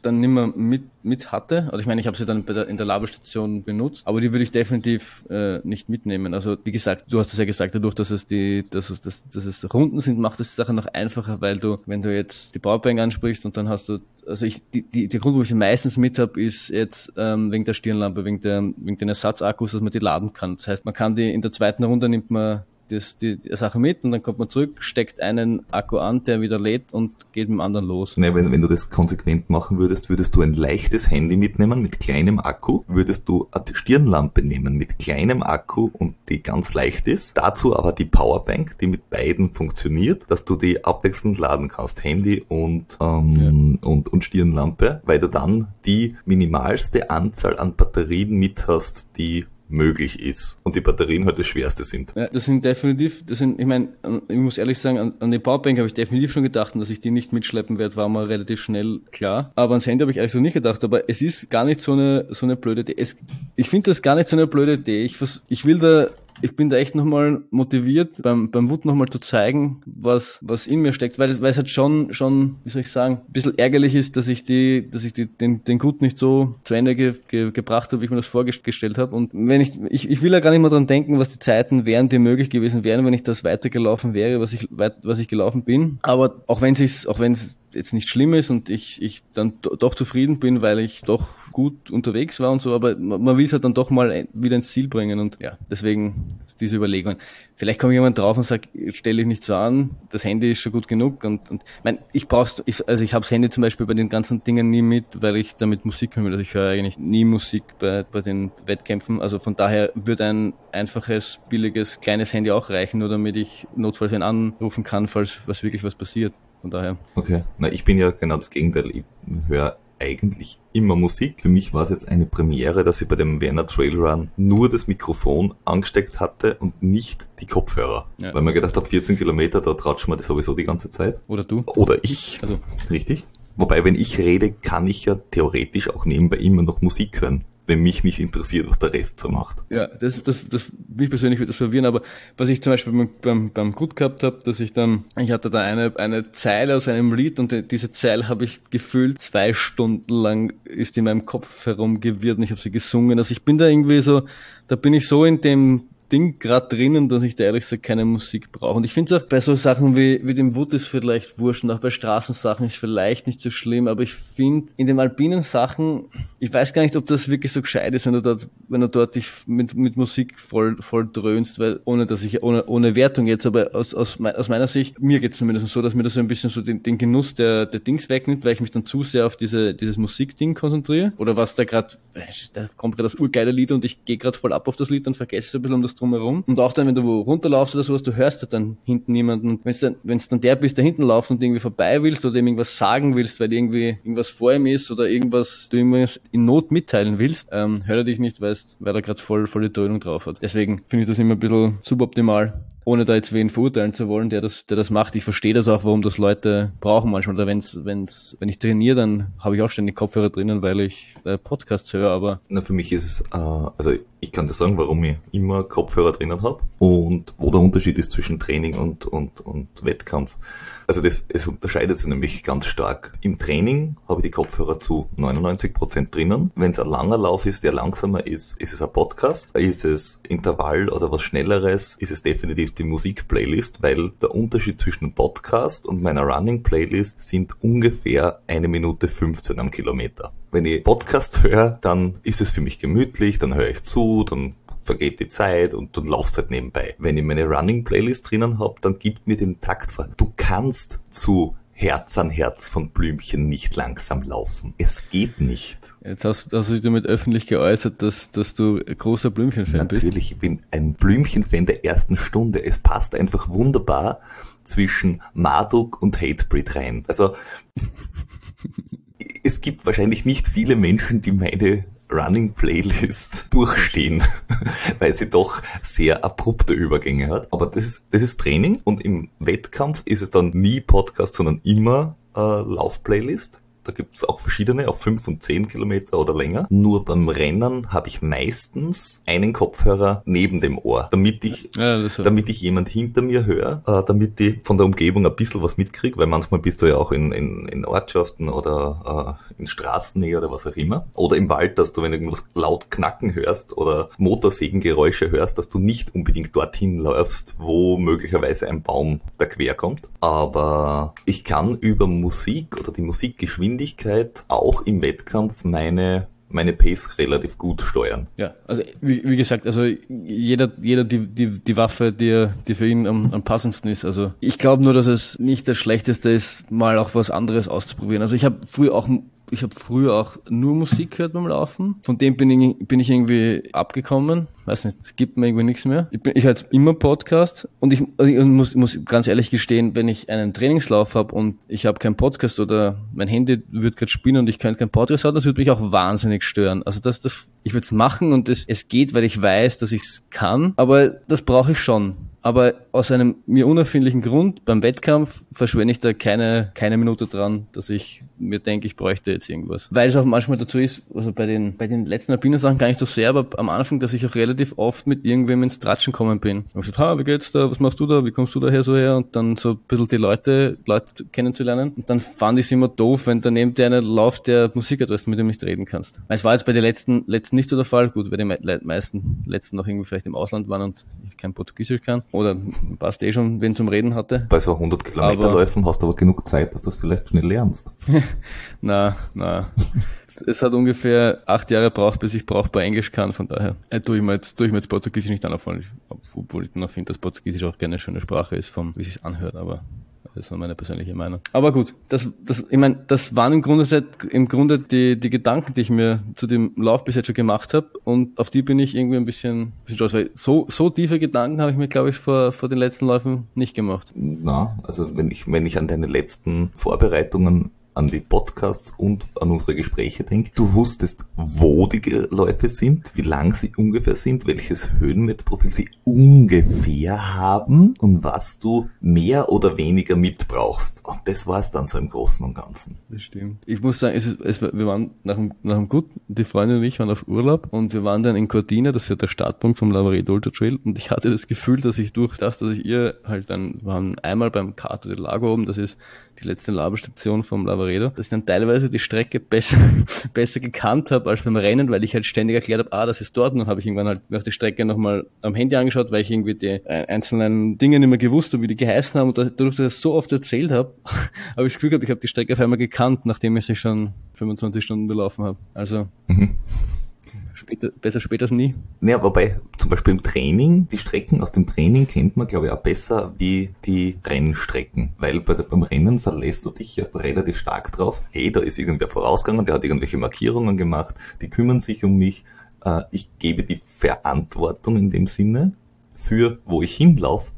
dann nicht mehr mit, mit hatte. Also ich meine, ich habe sie dann bei der, in der Laberstation benutzt, aber die würde ich definitiv äh, nicht mitnehmen. Also wie gesagt, du hast es ja gesagt, dadurch, dass es die, dass es, dass, dass es Runden sind, macht es die Sache noch einfacher, weil du, wenn du jetzt die Powerbank ansprichst und dann hast du, also ich, die, die, die Grund, wo ich sie meistens mit habe, ist jetzt ähm, wegen der Stirnlampe, wegen der, wegen den Ersatzakkus, dass man die laden kann. Das heißt, man kann die in der zweiten Runde nimmt man das, die, die Sache mit und dann kommt man zurück, steckt einen Akku an, der wieder lädt und geht mit dem anderen los. Ne, wenn, wenn du das konsequent machen würdest, würdest du ein leichtes Handy mitnehmen mit kleinem Akku, würdest du eine Stirnlampe nehmen mit kleinem Akku und die ganz leicht ist. Dazu aber die Powerbank, die mit beiden funktioniert, dass du die abwechselnd laden kannst, Handy und, ähm, und, und Stirnlampe, weil du dann die minimalste Anzahl an Batterien mit hast, die möglich ist. Und die Batterien halt das Schwerste sind. Ja, das sind definitiv, das sind, ich meine, ich muss ehrlich sagen, an, an die Powerbank habe ich definitiv schon gedacht dass ich die nicht mitschleppen werde, war mir relativ schnell klar. Aber ans Handy habe ich eigentlich so nicht gedacht. Aber es ist gar nicht so eine, so eine blöde Idee. Es, ich finde das gar nicht so eine blöde Idee. Ich, vers, ich will da ich bin da echt nochmal motiviert, beim, beim Wut nochmal zu zeigen, was, was in mir steckt, weil, es- weil es halt schon, schon, wie soll ich sagen, ein bisschen ärgerlich ist, dass ich die, dass ich die, den, den Gut nicht so zu Ende ge, ge, gebracht habe, wie ich mir das vorgestellt habe. Und wenn ich, ich, ich will ja gar nicht mehr dran denken, was die Zeiten wären, die möglich gewesen wären, wenn ich das weitergelaufen wäre, was ich, was ich gelaufen bin. Aber auch wenn es, auch wenn es jetzt nicht schlimm ist und ich, ich dann do, doch zufrieden bin, weil ich doch gut unterwegs war und so, aber man, man will es halt dann doch mal wieder ins Ziel bringen und ja, deswegen diese Überlegung. Vielleicht kommt jemand drauf und sagt, stell dich nicht so an, das Handy ist schon gut genug und, und mein, ich brauch's, ich, also ich habe das Handy zum Beispiel bei den ganzen Dingen nie mit, weil ich damit Musik will. Also ich höre eigentlich nie Musik bei, bei den Wettkämpfen. Also von daher würde ein einfaches, billiges, kleines Handy auch reichen, nur damit ich notfalls einen anrufen kann, falls was wirklich was passiert. Von daher. Okay. Na, ich bin ja genau das Gegenteil. Ich höre eigentlich immer Musik. Für mich war es jetzt eine Premiere, dass ich bei dem Werner Trail Run nur das Mikrofon angesteckt hatte und nicht die Kopfhörer. Ja. Weil man gedacht habe, 14 Kilometer, da tratscht man das sowieso die ganze Zeit. Oder du? Oder ich. Also Richtig? Wobei, wenn ich rede, kann ich ja theoretisch auch nebenbei immer noch Musik hören, wenn mich nicht interessiert, was der Rest so macht. Ja, das, das, das, mich persönlich würde das verwirren, aber was ich zum Beispiel beim, beim, beim Gut gehabt habe, dass ich dann, ich hatte da eine, eine Zeile aus einem Lied und die- diese Zeile habe ich gefühlt zwei Stunden lang ist in meinem Kopf herumgewirrt und ich habe sie gesungen. Also ich bin da irgendwie so, da bin ich so in dem Ding gerade drinnen, dass ich da ehrlich gesagt keine Musik brauche. Und ich finde es auch bei so Sachen wie, wie dem Wood ist vielleicht wurscht und auch bei Straßensachen ist vielleicht nicht so schlimm, aber ich finde in den alpinen Sachen, ich weiß gar nicht, ob das wirklich so gescheit ist, wenn du dort, wenn du dort dich mit, mit Musik voll, voll dröhnst, weil ohne dass ich, ohne, ohne Wertung jetzt, aber aus, aus, mei- aus meiner Sicht, mir geht es zumindest so, dass mir das so ein bisschen so den, den Genuss der, der Dings wegnimmt, weil ich mich dann zu sehr auf diese, dieses Musikding konzentriere. Oder was da gerade, da kommt gerade das urgeile Lied und ich gehe gerade voll ab auf das Lied und vergesse so ein bisschen um das drumherum. Und auch dann, wenn du wo runterlaufst oder sowas, du hörst ja dann hinten niemanden. Wenn es dann, wenn's dann der bist, der hinten läuft und irgendwie vorbei willst oder ihm irgendwas sagen willst, weil irgendwie irgendwas vor ihm ist oder irgendwas, du irgendwas in Not mitteilen willst, ähm, hör er dich nicht, weißt, weil er gerade voll, voll die Dröhnung drauf hat. Deswegen finde ich das immer ein bisschen suboptimal ohne da jetzt wen verurteilen zu wollen, der das, der das macht. Ich verstehe das auch, warum das Leute brauchen manchmal. Oder wenn's, wenn's, wenn ich trainiere, dann habe ich auch ständig Kopfhörer drinnen, weil ich äh, Podcasts höre, aber Na, für mich ist es, äh, also ich kann dir sagen, warum ich immer Kopfhörer drinnen habe und wo der Unterschied ist zwischen Training und, und, und Wettkampf. Also das, es unterscheidet sich nämlich ganz stark. Im Training habe ich die Kopfhörer zu 99% drinnen. Wenn es ein langer Lauf ist, der langsamer ist, ist es ein Podcast. Ist es Intervall oder was Schnelleres, ist es definitiv die Musikplaylist, weil der Unterschied zwischen Podcast und meiner Running Playlist sind ungefähr eine Minute 15 am Kilometer. Wenn ich Podcast höre, dann ist es für mich gemütlich, dann höre ich zu, dann vergeht die Zeit und du laufst halt nebenbei. Wenn ich meine Running Playlist drinnen habe, dann gibt mir den Takt vor. Du kannst zu Herz an Herz von Blümchen nicht langsam laufen. Es geht nicht. jetzt hast, hast du dich damit öffentlich geäußert, dass, dass du ein großer Blümchen-Fan bist. Natürlich, ich bin ein Blümchen-Fan der ersten Stunde. Es passt einfach wunderbar zwischen Marduk und Hatebreed rein. Also, es gibt wahrscheinlich nicht viele Menschen, die meine Running Playlist durchstehen, weil sie doch sehr abrupte Übergänge hat. Aber das ist, das ist Training und im Wettkampf ist es dann nie Podcast, sondern immer äh, Laufplaylist. Da gibt's auch verschiedene auf 5 und 10 Kilometer oder länger. Nur beim Rennen habe ich meistens einen Kopfhörer neben dem Ohr, damit ich Ja, damit ich jemand hinter mir höre, äh, damit ich von der Umgebung ein bisschen was mitkriege, weil manchmal bist du ja auch in, in, in Ortschaften oder äh, in Straßennähe oder was auch immer. Oder im Wald, dass du, wenn du irgendwas laut knacken hörst oder Motorsägengeräusche hörst, dass du nicht unbedingt dorthin läufst, wo möglicherweise ein Baum da quer kommt. Aber ich kann über Musik oder die Musikgeschwindigkeit auch im Wettkampf meine meine Pace relativ gut steuern. Ja, also wie, wie gesagt, also jeder, jeder die, die, die Waffe, die, die für ihn am, am passendsten ist. Also ich glaube nur, dass es nicht das Schlechteste ist, mal auch was anderes auszuprobieren. Also ich habe früher auch ich habe früher auch nur Musik gehört beim Laufen. Von dem bin ich, bin ich irgendwie abgekommen. Weiß nicht, es gibt mir irgendwie nichts mehr. Ich, bin, ich höre jetzt immer Podcast und ich, also ich muss, muss ganz ehrlich gestehen, wenn ich einen Trainingslauf habe und ich habe keinen Podcast oder mein Handy wird gerade spielen und ich könnte keinen Podcast hören, das würde mich auch wahnsinnig stören. Also das, das, ich würde es machen und es, es geht, weil ich weiß, dass ich es kann, aber das brauche ich schon. Aber aus einem mir unerfindlichen Grund, beim Wettkampf verschwende ich da keine, keine Minute dran, dass ich mir denke, ich bräuchte jetzt irgendwas. Weil es auch manchmal dazu ist, also bei den, bei den letzten alpinen Sachen gar nicht so sehr, aber am Anfang, dass ich auch relativ oft mit irgendwem ins Tratschen kommen bin. Ich gesagt, ha, wie geht's da, was machst du da, wie kommst du daher so her? Und dann so ein bisschen die Leute, Leute kennenzulernen. Und dann fand ich es immer doof, wenn daneben der einer läuft, der Musik hat, mit dem nicht reden kannst. Es war jetzt bei den letzten, letzten nicht so der Fall. Gut, weil die meisten letzten noch irgendwie vielleicht im Ausland waren und ich kein Portugiesisch kann. Oder passt eh schon, wen zum Reden hatte. Bei so 100 Kilometerläufen hast du aber genug Zeit, dass du das vielleicht schnell lernst. Na, na. Es hat ungefähr acht Jahre gebraucht, bis ich brauchbar Englisch kann, von daher äh, tue ich mir jetzt, tue ich mir jetzt Portugiesisch nicht anfangen, obwohl ich noch finde, dass Portugiesisch auch gerne eine schöne Sprache ist, vom, wie es sich anhört, aber das ist nur meine persönliche Meinung. Aber gut, das, das, ich meine, das waren im Grunde, seit- im Grunde die, die Gedanken, die ich mir zu dem Lauf bis jetzt schon gemacht habe und auf die bin ich irgendwie ein bisschen, bisschen stolz, weil so, so tiefe Gedanken habe ich mir, glaube ich, vor, vor den letzten Läufen nicht gemacht. Na, also wenn ich, wenn ich an deine letzten Vorbereitungen an die Podcasts und an unsere Gespräche denke, du wusstest, wo die Läufe sind, wie lang sie ungefähr sind, welches Höhenmeterprofil sie ungefähr haben und was du mehr oder weniger mitbrauchst. Und das war es dann so im Großen und Ganzen. Das stimmt. Ich muss sagen, es ist, es, wir waren nach dem, nach dem Gut, die Freundin und ich waren auf Urlaub und wir waren dann in Cortina, das ist ja der Startpunkt vom Lavaredo Ultra Trail und ich hatte das Gefühl, dass ich durch das, dass ich ihr halt dann, wir waren einmal beim Cato del Lago oben, das ist die letzte Labestation vom Lavaredo, dass ich dann teilweise die Strecke besser, besser gekannt habe als beim Rennen, weil ich halt ständig erklärt habe, ah, das ist dort und dann habe ich irgendwann halt auch die Strecke nochmal am Handy angeschaut, weil ich irgendwie die einzelnen Dinge nicht mehr gewusst habe, wie die geheißen haben und dadurch, dass ich das so oft erzählt habe, habe ich das Gefühl gehabt, ich habe die Strecke auf einmal gekannt, nachdem ich sie schon 25 Stunden belaufen habe. Also Mhm. Später, besser später als nie. Naja, wobei zum Beispiel im Training, die Strecken aus dem Training kennt man, glaube ich, auch besser wie die Rennstrecken. Weil bei, beim Rennen verlässt du dich ja relativ stark drauf. Hey, da ist irgendwer vorausgegangen, der hat irgendwelche Markierungen gemacht, die kümmern sich um mich. Äh, Ich gebe die Verantwortung in dem Sinne für, wo ich hinlaufe.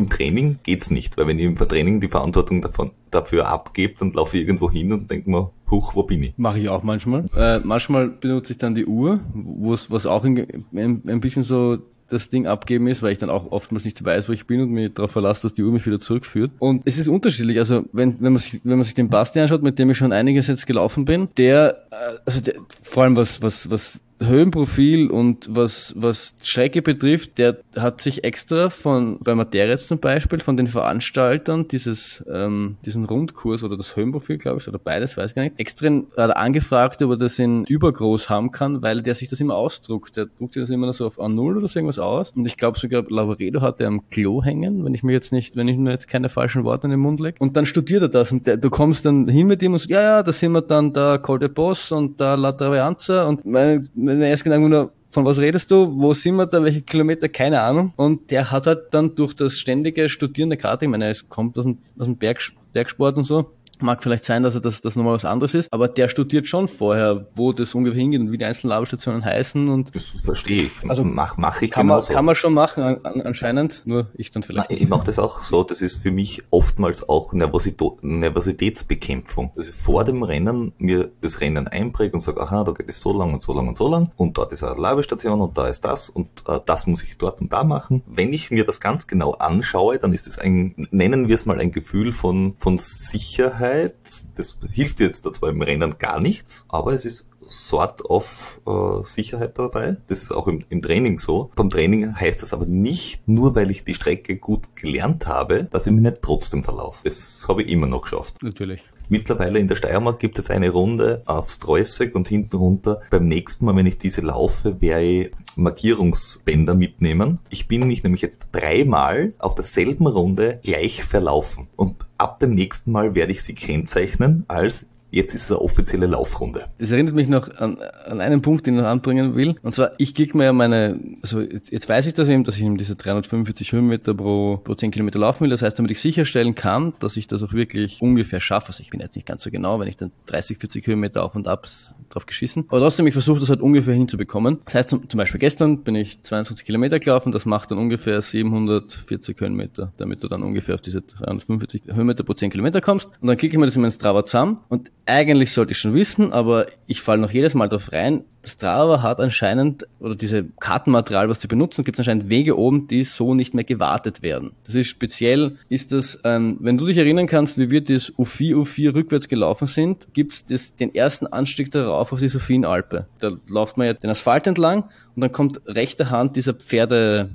Im Training geht's nicht, weil wenn ihr im Training die Verantwortung davon, dafür abgebt, dann laufe ich irgendwo hin und denke mir, huch, wo bin ich? Mache ich auch manchmal. Äh, manchmal benutze ich dann die Uhr, was auch in, ein, ein bisschen so das Ding abgeben ist, weil ich dann auch oftmals nicht weiß, wo ich bin und mich darauf verlasse, dass die Uhr mich wieder zurückführt. Und es ist unterschiedlich. Also wenn, wenn man sich, wenn man sich den Basti anschaut, mit dem ich schon einiges jetzt gelaufen bin, der, äh, also der, vor allem was, was, was Höhenprofil und was, was Strecke betrifft, der hat sich extra von, bei Materia zum Beispiel, von den Veranstaltern dieses, ähm, diesen Rundkurs oder das Höhenprofil, glaube ich, oder beides, weiß gar nicht, extra hat angefragt, ob er das in übergroß haben kann, weil der sich das immer ausdruckt. Der druckt sich das immer so auf A0 oder so irgendwas aus. Und ich glaube sogar Lavaredo hat er am Klo hängen, wenn ich mir jetzt nicht, wenn ich mir jetzt keine falschen Worte in den Mund lege. Und dann studiert er das und der, du kommst dann hin mit ihm und sagst, ja, ja, da sind wir dann da Col de Boss und da La Travianza und meine, meine erste Gedanken nur, von was redest du? Wo sind wir da? Welche Kilometer? Keine Ahnung. Und der hat halt dann durch das ständige Studieren der Karte, ich meine, ist- kommt aus dem, aus dem Berg, Bergsport und so, Mag vielleicht sein, dass er das, das nochmal was anderes ist, aber der studiert schon vorher, wo das ungefähr hingeht und wie die einzelnen Labestationen heißen und Das verstehe ich. Also, mach, mach ich kann man, genauso. kann man schon machen, an, an, anscheinend, nur ich dann Na, vielleicht ich mache das auch so. Das ist für mich oftmals auch Nervosito Nervositätsbekämpfung. Dass ich vor dem Rennen mir das Rennen einpräge und sage, aha, da geht es so lang und so lang und so lang und dort ist eine Labestation und da ist das und äh, das muss ich dort und da machen. Wenn ich mir das ganz genau anschaue, dann ist es ein, nennen wir es mal ein Gefühl von, von Sicherheit. Das hilft jetzt da zwar im Rennen gar nichts, aber es ist sort of äh, Sicherheit dabei. Das ist auch im, im Training so. Beim Training heißt das aber nicht, nur weil ich die Strecke gut gelernt habe, dass ich mich nicht trotzdem verlaufe. Das habe ich immer noch geschafft. natürlich. Mittlerweile in der Steiermark gibt es eine Runde auf Streußweg und hinten runter. Beim nächsten Mal, wenn ich diese laufe, werde ich Markierungsbänder mitnehmen. Ich bin mich nämlich jetzt dreimal auf derselben Runde gleich verlaufen. Und ab dem nächsten Mal werde ich sie kennzeichnen als Jetzt ist es eine offizielle Laufrunde. Es erinnert mich noch an, an einen Punkt, den ich noch anbringen will. Und zwar, ich krieg mir ja meine, also jetzt, jetzt weiß ich das eben, dass ich eben diese 345 Höhenmeter pro, pro 10 Kilometer laufen will. Das heißt, damit ich sicherstellen kann, dass ich das auch wirklich ungefähr schaffe. Also ich bin jetzt nicht ganz so genau, wenn ich dann 30, 40 Höhenmeter auf und ab drauf geschissen. Aber trotzdem, ich versuche das halt ungefähr hinzubekommen. Das heißt, zum, zum Beispiel gestern bin ich 22 Kilometer gelaufen. Das macht dann ungefähr 740 Höhenmeter, damit du dann ungefähr auf diese 345 Höhenmeter pro 10 Kilometer kommst. Und dann klicke ich mir das in mein Strava zusammen und eigentlich sollte ich schon wissen, aber ich falle noch jedes Mal drauf rein. Strava hat anscheinend, oder diese Kartenmaterial, was die benutzen, gibt es anscheinend Wege oben, die so nicht mehr gewartet werden. Das ist speziell, ist das, ähm, wenn du dich erinnern kannst, wie wir das U4, U4 rückwärts gelaufen sind, gibt es den ersten Anstieg darauf auf die Sophienalpe. Da läuft man ja den Asphalt entlang und dann kommt rechter Hand dieser Pferde,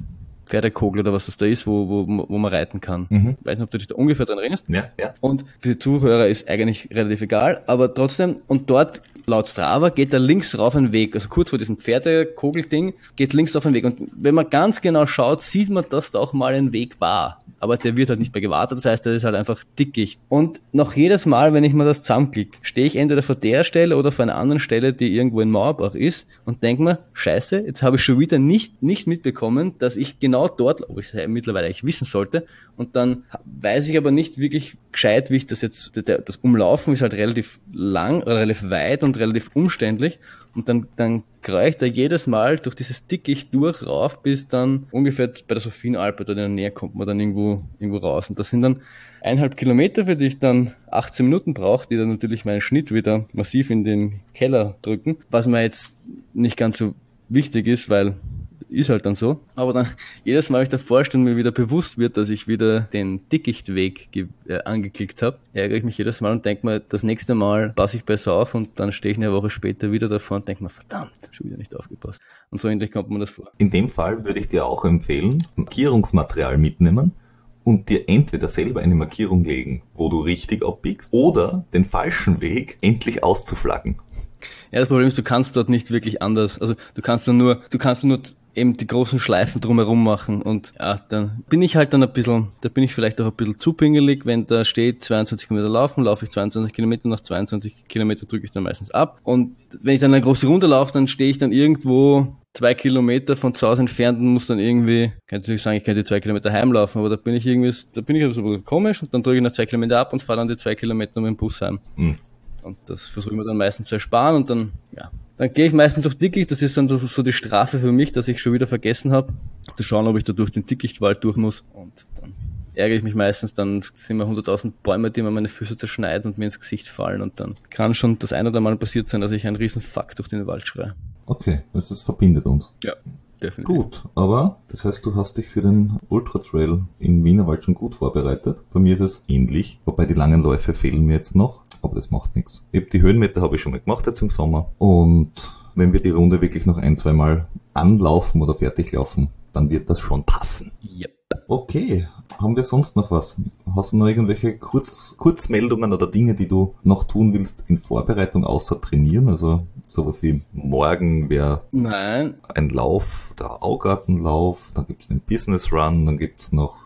Pferdekogel oder was das da ist, wo, wo, wo man reiten kann. Mhm. Ich weiß nicht, ob du dich da ungefähr dran erinnerst. Ja, ja. Und für die Zuhörer ist eigentlich relativ egal, aber trotzdem, und dort laut Strava geht da links rauf ein Weg, also kurz vor diesem Pferdekogelding, geht links auf ein Weg. Und wenn man ganz genau schaut, sieht man, dass da auch mal ein Weg war. Aber der wird halt nicht mehr gewartet, das heißt, der ist halt einfach dickicht. Und noch jedes Mal, wenn ich mir das zusammenklicke, stehe ich entweder vor der Stelle oder vor einer anderen Stelle, die irgendwo in Mauerbach ist und denke mir, scheiße, jetzt habe ich schon wieder nicht, nicht mitbekommen, dass ich genau dort, ob ich es mittlerweile eigentlich wissen sollte, und dann weiß ich aber nicht wirklich gescheit, wie ich das jetzt, das Umlaufen ist halt relativ lang, relativ weit und relativ umständlich. Und dann, dann kreue ich da jedes Mal durch dieses Dickicht durch rauf, bis dann ungefähr bei der Sophienalpe oder in der Nähe kommt man dann irgendwo, irgendwo raus. Und das sind dann eineinhalb Kilometer, für die ich dann 18 Minuten brauche, die dann natürlich meinen Schnitt wieder massiv in den Keller drücken. Was mir jetzt nicht ganz so wichtig ist, weil ist halt dann so. Aber dann jedes Mal, wenn ich davor stehe und mir wieder bewusst wird, dass ich wieder den Dickichtweg äh, angeklickt habe, ärgere ich mich jedes Mal und denke mir, das nächste Mal passe ich besser auf und dann stehe ich eine Woche später wieder davor und denke mir, verdammt, schon wieder nicht aufgepasst. Und so ähnlich kommt mir das vor. In dem Fall würde ich dir auch empfehlen, Markierungsmaterial mitnehmen und dir entweder selber eine Markierung legen, wo du richtig abbiegst, oder den falschen Weg endlich auszuflaggen. Ja, das Problem ist, du kannst dort nicht wirklich anders. Also du kannst dann nur, du kannst nur eben die großen Schleifen drumherum machen und ja, dann bin ich halt dann ein bisschen, da bin ich vielleicht auch ein bisschen zu pingelig, wenn da steht 22 Kilometer laufen, laufe ich 22 Kilometer, nach 22 Kilometer drücke ich dann meistens ab und wenn ich dann eine große Runde laufe, dann stehe ich dann irgendwo zwei Kilometer von zu Hause entfernt und muss dann irgendwie, kann ich sagen, ich könnte die zwei Kilometer heimlaufen, aber da bin ich irgendwie, da bin ich ein bisschen komisch und dann drücke ich nach zwei Kilometer ab und fahre dann die zwei Kilometer mit dem Bus heim. Hm. Und das versuche ich mir dann meistens zu ersparen und dann, ja. Dann gehe ich meistens durch Dickicht, das ist dann so, so die Strafe für mich, dass ich schon wieder vergessen habe, zu schauen, ob ich da durch den Dickichtwald durch muss. Und dann ärgere ich mich meistens, dann sind mir 100.000 Bäume, die mir meine Füße zerschneiden und mir ins Gesicht fallen. Und dann kann schon das ein oder Mal passiert sein, dass ich einen riesen Fuck durch den Wald schreie. Okay, das ist, verbindet uns. Ja, definitiv. Gut, aber das heißt, du hast dich für den Ultra Trail im Wienerwald schon gut vorbereitet. Bei mir ist es ähnlich, wobei die langen Läufe fehlen mir jetzt noch, aber das macht nichts. Ich hab die Höhenmeter habe ich schon mal gemacht jetzt im Sommer und wenn wir die Runde wirklich noch ein, zwei Mal anlaufen oder fertig laufen, dann wird das schon passen. Yep. Okay, haben wir sonst noch was? Hast du noch irgendwelche Kurz, Kurzmeldungen oder Dinge, die du noch tun willst in Vorbereitung außer trainieren? Also sowas wie morgen wäre ein Lauf, der Augartenlauf, dann gibt's den Business Run, dann gibt's noch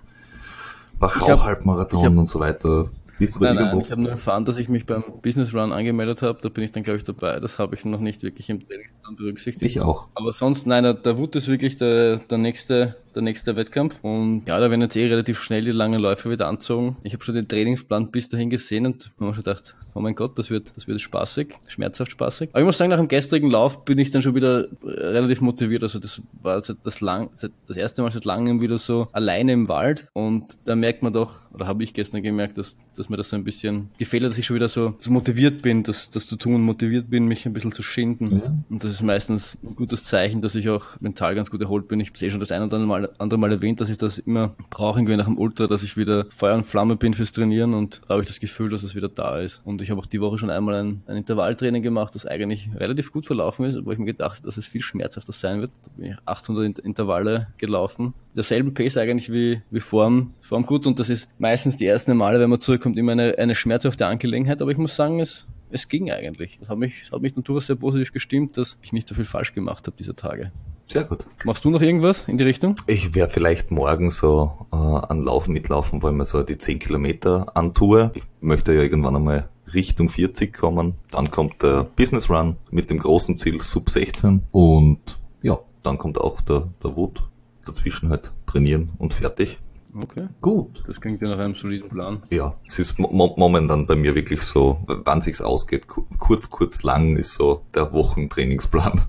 Wachau Ich hab- Halbmarathon ich hab- und so weiter. Bist du nein, nein, ich habe nur erfahren, dass ich mich beim Business Run angemeldet habe. Da bin ich dann, glaube ich, dabei. Das habe ich noch nicht wirklich im Trainingsplan berücksichtigt. Ich auch. Aber sonst, nein, der, der Wut ist wirklich der, der nächste, der nächste Wettkampf. Und ja, da werden jetzt eh relativ schnell die langen Läufe wieder anzogen. Ich habe schon den Trainingsplan bis dahin gesehen und mir schon gedacht, oh mein Gott, das wird, das wird spaßig, schmerzhaft spaßig. Aber ich muss sagen, nach dem gestrigen Lauf bin ich dann schon wieder relativ motiviert. Also das war seit das lang, seit, das erste Mal seit langem wieder so alleine im Wald. Und da merkt man doch, oder habe ich gestern gemerkt, dass, dass mir das so ein bisschen gefehlt hat, dass ich schon wieder so, so motiviert bin, das, das zu tun, motiviert bin, mich ein bisschen zu schinden. Ja. Und das ist meistens ein gutes Zeichen, dass ich auch mental ganz gut erholt bin. Ich habe eh schon das ein oder andere Mal, andere Mal erwähnt, dass ich das immer brauche, irgendwie nach dem Ultra, dass ich wieder Feuer und Flamme bin fürs Trainieren und da habe ich das Gefühl, dass es wieder da ist. Und ich habe auch die Woche schon einmal ein, ein Intervalltraining gemacht, das eigentlich relativ gut verlaufen ist, wo ich mir gedacht habe, dass es viel schmerzhafter sein wird. Da bin ich 800 Int- Intervalle gelaufen. Derselben Pace eigentlich wie, wie vorm, vorm gut und das ist meistens die ersten Male, wenn man zurückkommt, immer eine, eine schmerzhafte Angelegenheit, aber ich muss sagen, es, es ging eigentlich. Das hat mich, das hat mich natürlich sehr positiv gestimmt, dass ich nicht so viel falsch gemacht habe dieser Tage. Sehr gut. Machst du noch irgendwas in die Richtung? Ich werde vielleicht morgen so äh, an Lauf mitlaufen, weil mir so die 10 Kilometer antue. Ich möchte ja irgendwann einmal Richtung 40 kommen. Dann kommt der Business Run mit dem großen Ziel Sub 16 und ja, dann kommt auch der, der Wut. Dazwischen halt trainieren und fertig. Okay. Gut. Das klingt ja nach einem soliden Plan. Ja, es ist mo mo- momentan bei mir wirklich so, wann sich's ausgeht, ku- kurz, kurz, lang ist so der Wochentrainingsplan.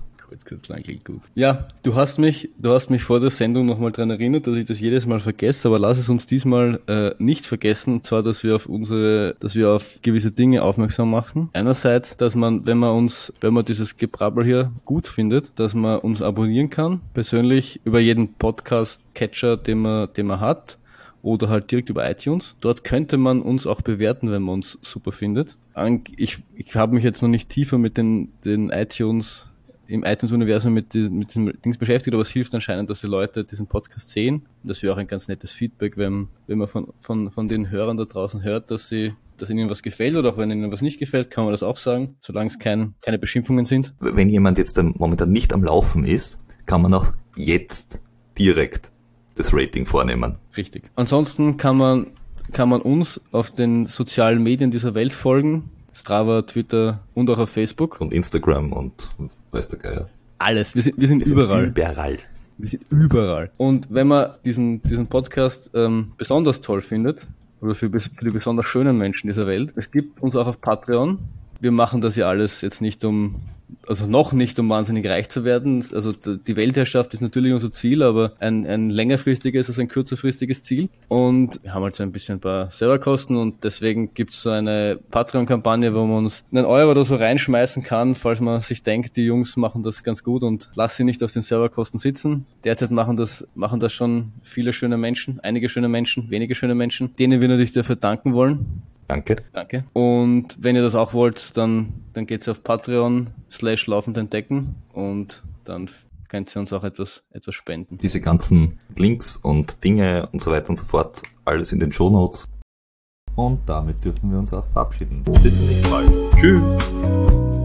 Lang klingt gut. Ja, du hast mich, du hast mich vor der Sendung nochmal dran erinnert, dass ich das jedes Mal vergesse, aber lass es uns diesmal äh, nicht vergessen, und zwar, dass wir auf unsere, dass wir auf gewisse Dinge aufmerksam machen. Einerseits, dass man, wenn man uns, wenn man dieses Gebrabbel hier gut findet, dass man uns abonnieren kann, persönlich über jeden Podcast-Catcher, den man, den man hat oder halt direkt über iTunes. Dort könnte man uns auch bewerten, wenn man uns super findet. Ich, ich habe mich jetzt noch nicht tiefer mit den, den iTunes im iTunes-Universum mit, mit diesem Dings beschäftigt, aber es hilft anscheinend, dass die Leute diesen Podcast sehen. Das wäre auch ein ganz nettes Feedback, wenn, wenn man von, von, von den Hörern da draußen hört, dass sie dass Ihnen was gefällt oder auch wenn Ihnen was nicht gefällt, kann man das auch sagen, solange es kein, keine Beschimpfungen sind. Wenn jemand jetzt ähm, momentan nicht am Laufen ist, kann man auch jetzt direkt das Rating vornehmen. Richtig. Ansonsten kann man, kann man uns auf den sozialen Medien dieser Welt folgen. Strava, Twitter und auch auf Facebook. Und Instagram und weiß der Geier. Alles. Wir sind, wir sind überall. Überall. Wir sind überall. Und wenn man diesen, diesen Podcast ähm, besonders toll findet, oder für, für die besonders schönen Menschen dieser Welt, es gibt uns auch auf Patreon. Wir machen das ja alles jetzt nicht um, also noch nicht um wahnsinnig reich zu werden. Also die Weltherrschaft ist natürlich unser Ziel, aber ein, ein längerfristiges als ein kürzerfristiges Ziel. Und wir haben halt so ein bisschen ein paar Serverkosten und deswegen gibt es so eine Patreon-Kampagne, wo man uns einen Euro oder so reinschmeißen kann, falls man sich denkt, die Jungs machen das ganz gut und lass sie nicht auf den Serverkosten sitzen. Derzeit machen das, machen das schon viele schöne Menschen, einige schöne Menschen, wenige schöne Menschen, denen wir natürlich dafür danken wollen. Danke. Danke. Und wenn ihr das auch wollt, dann, dann geht's auf Patreon slash laufend entdecken und dann könnt ihr uns auch etwas, etwas spenden. Diese ganzen Links und Dinge und so weiter und so fort, alles in den Shownotes. Und damit dürfen wir uns auch verabschieden. Bis zum nächsten Mal. Tschüss.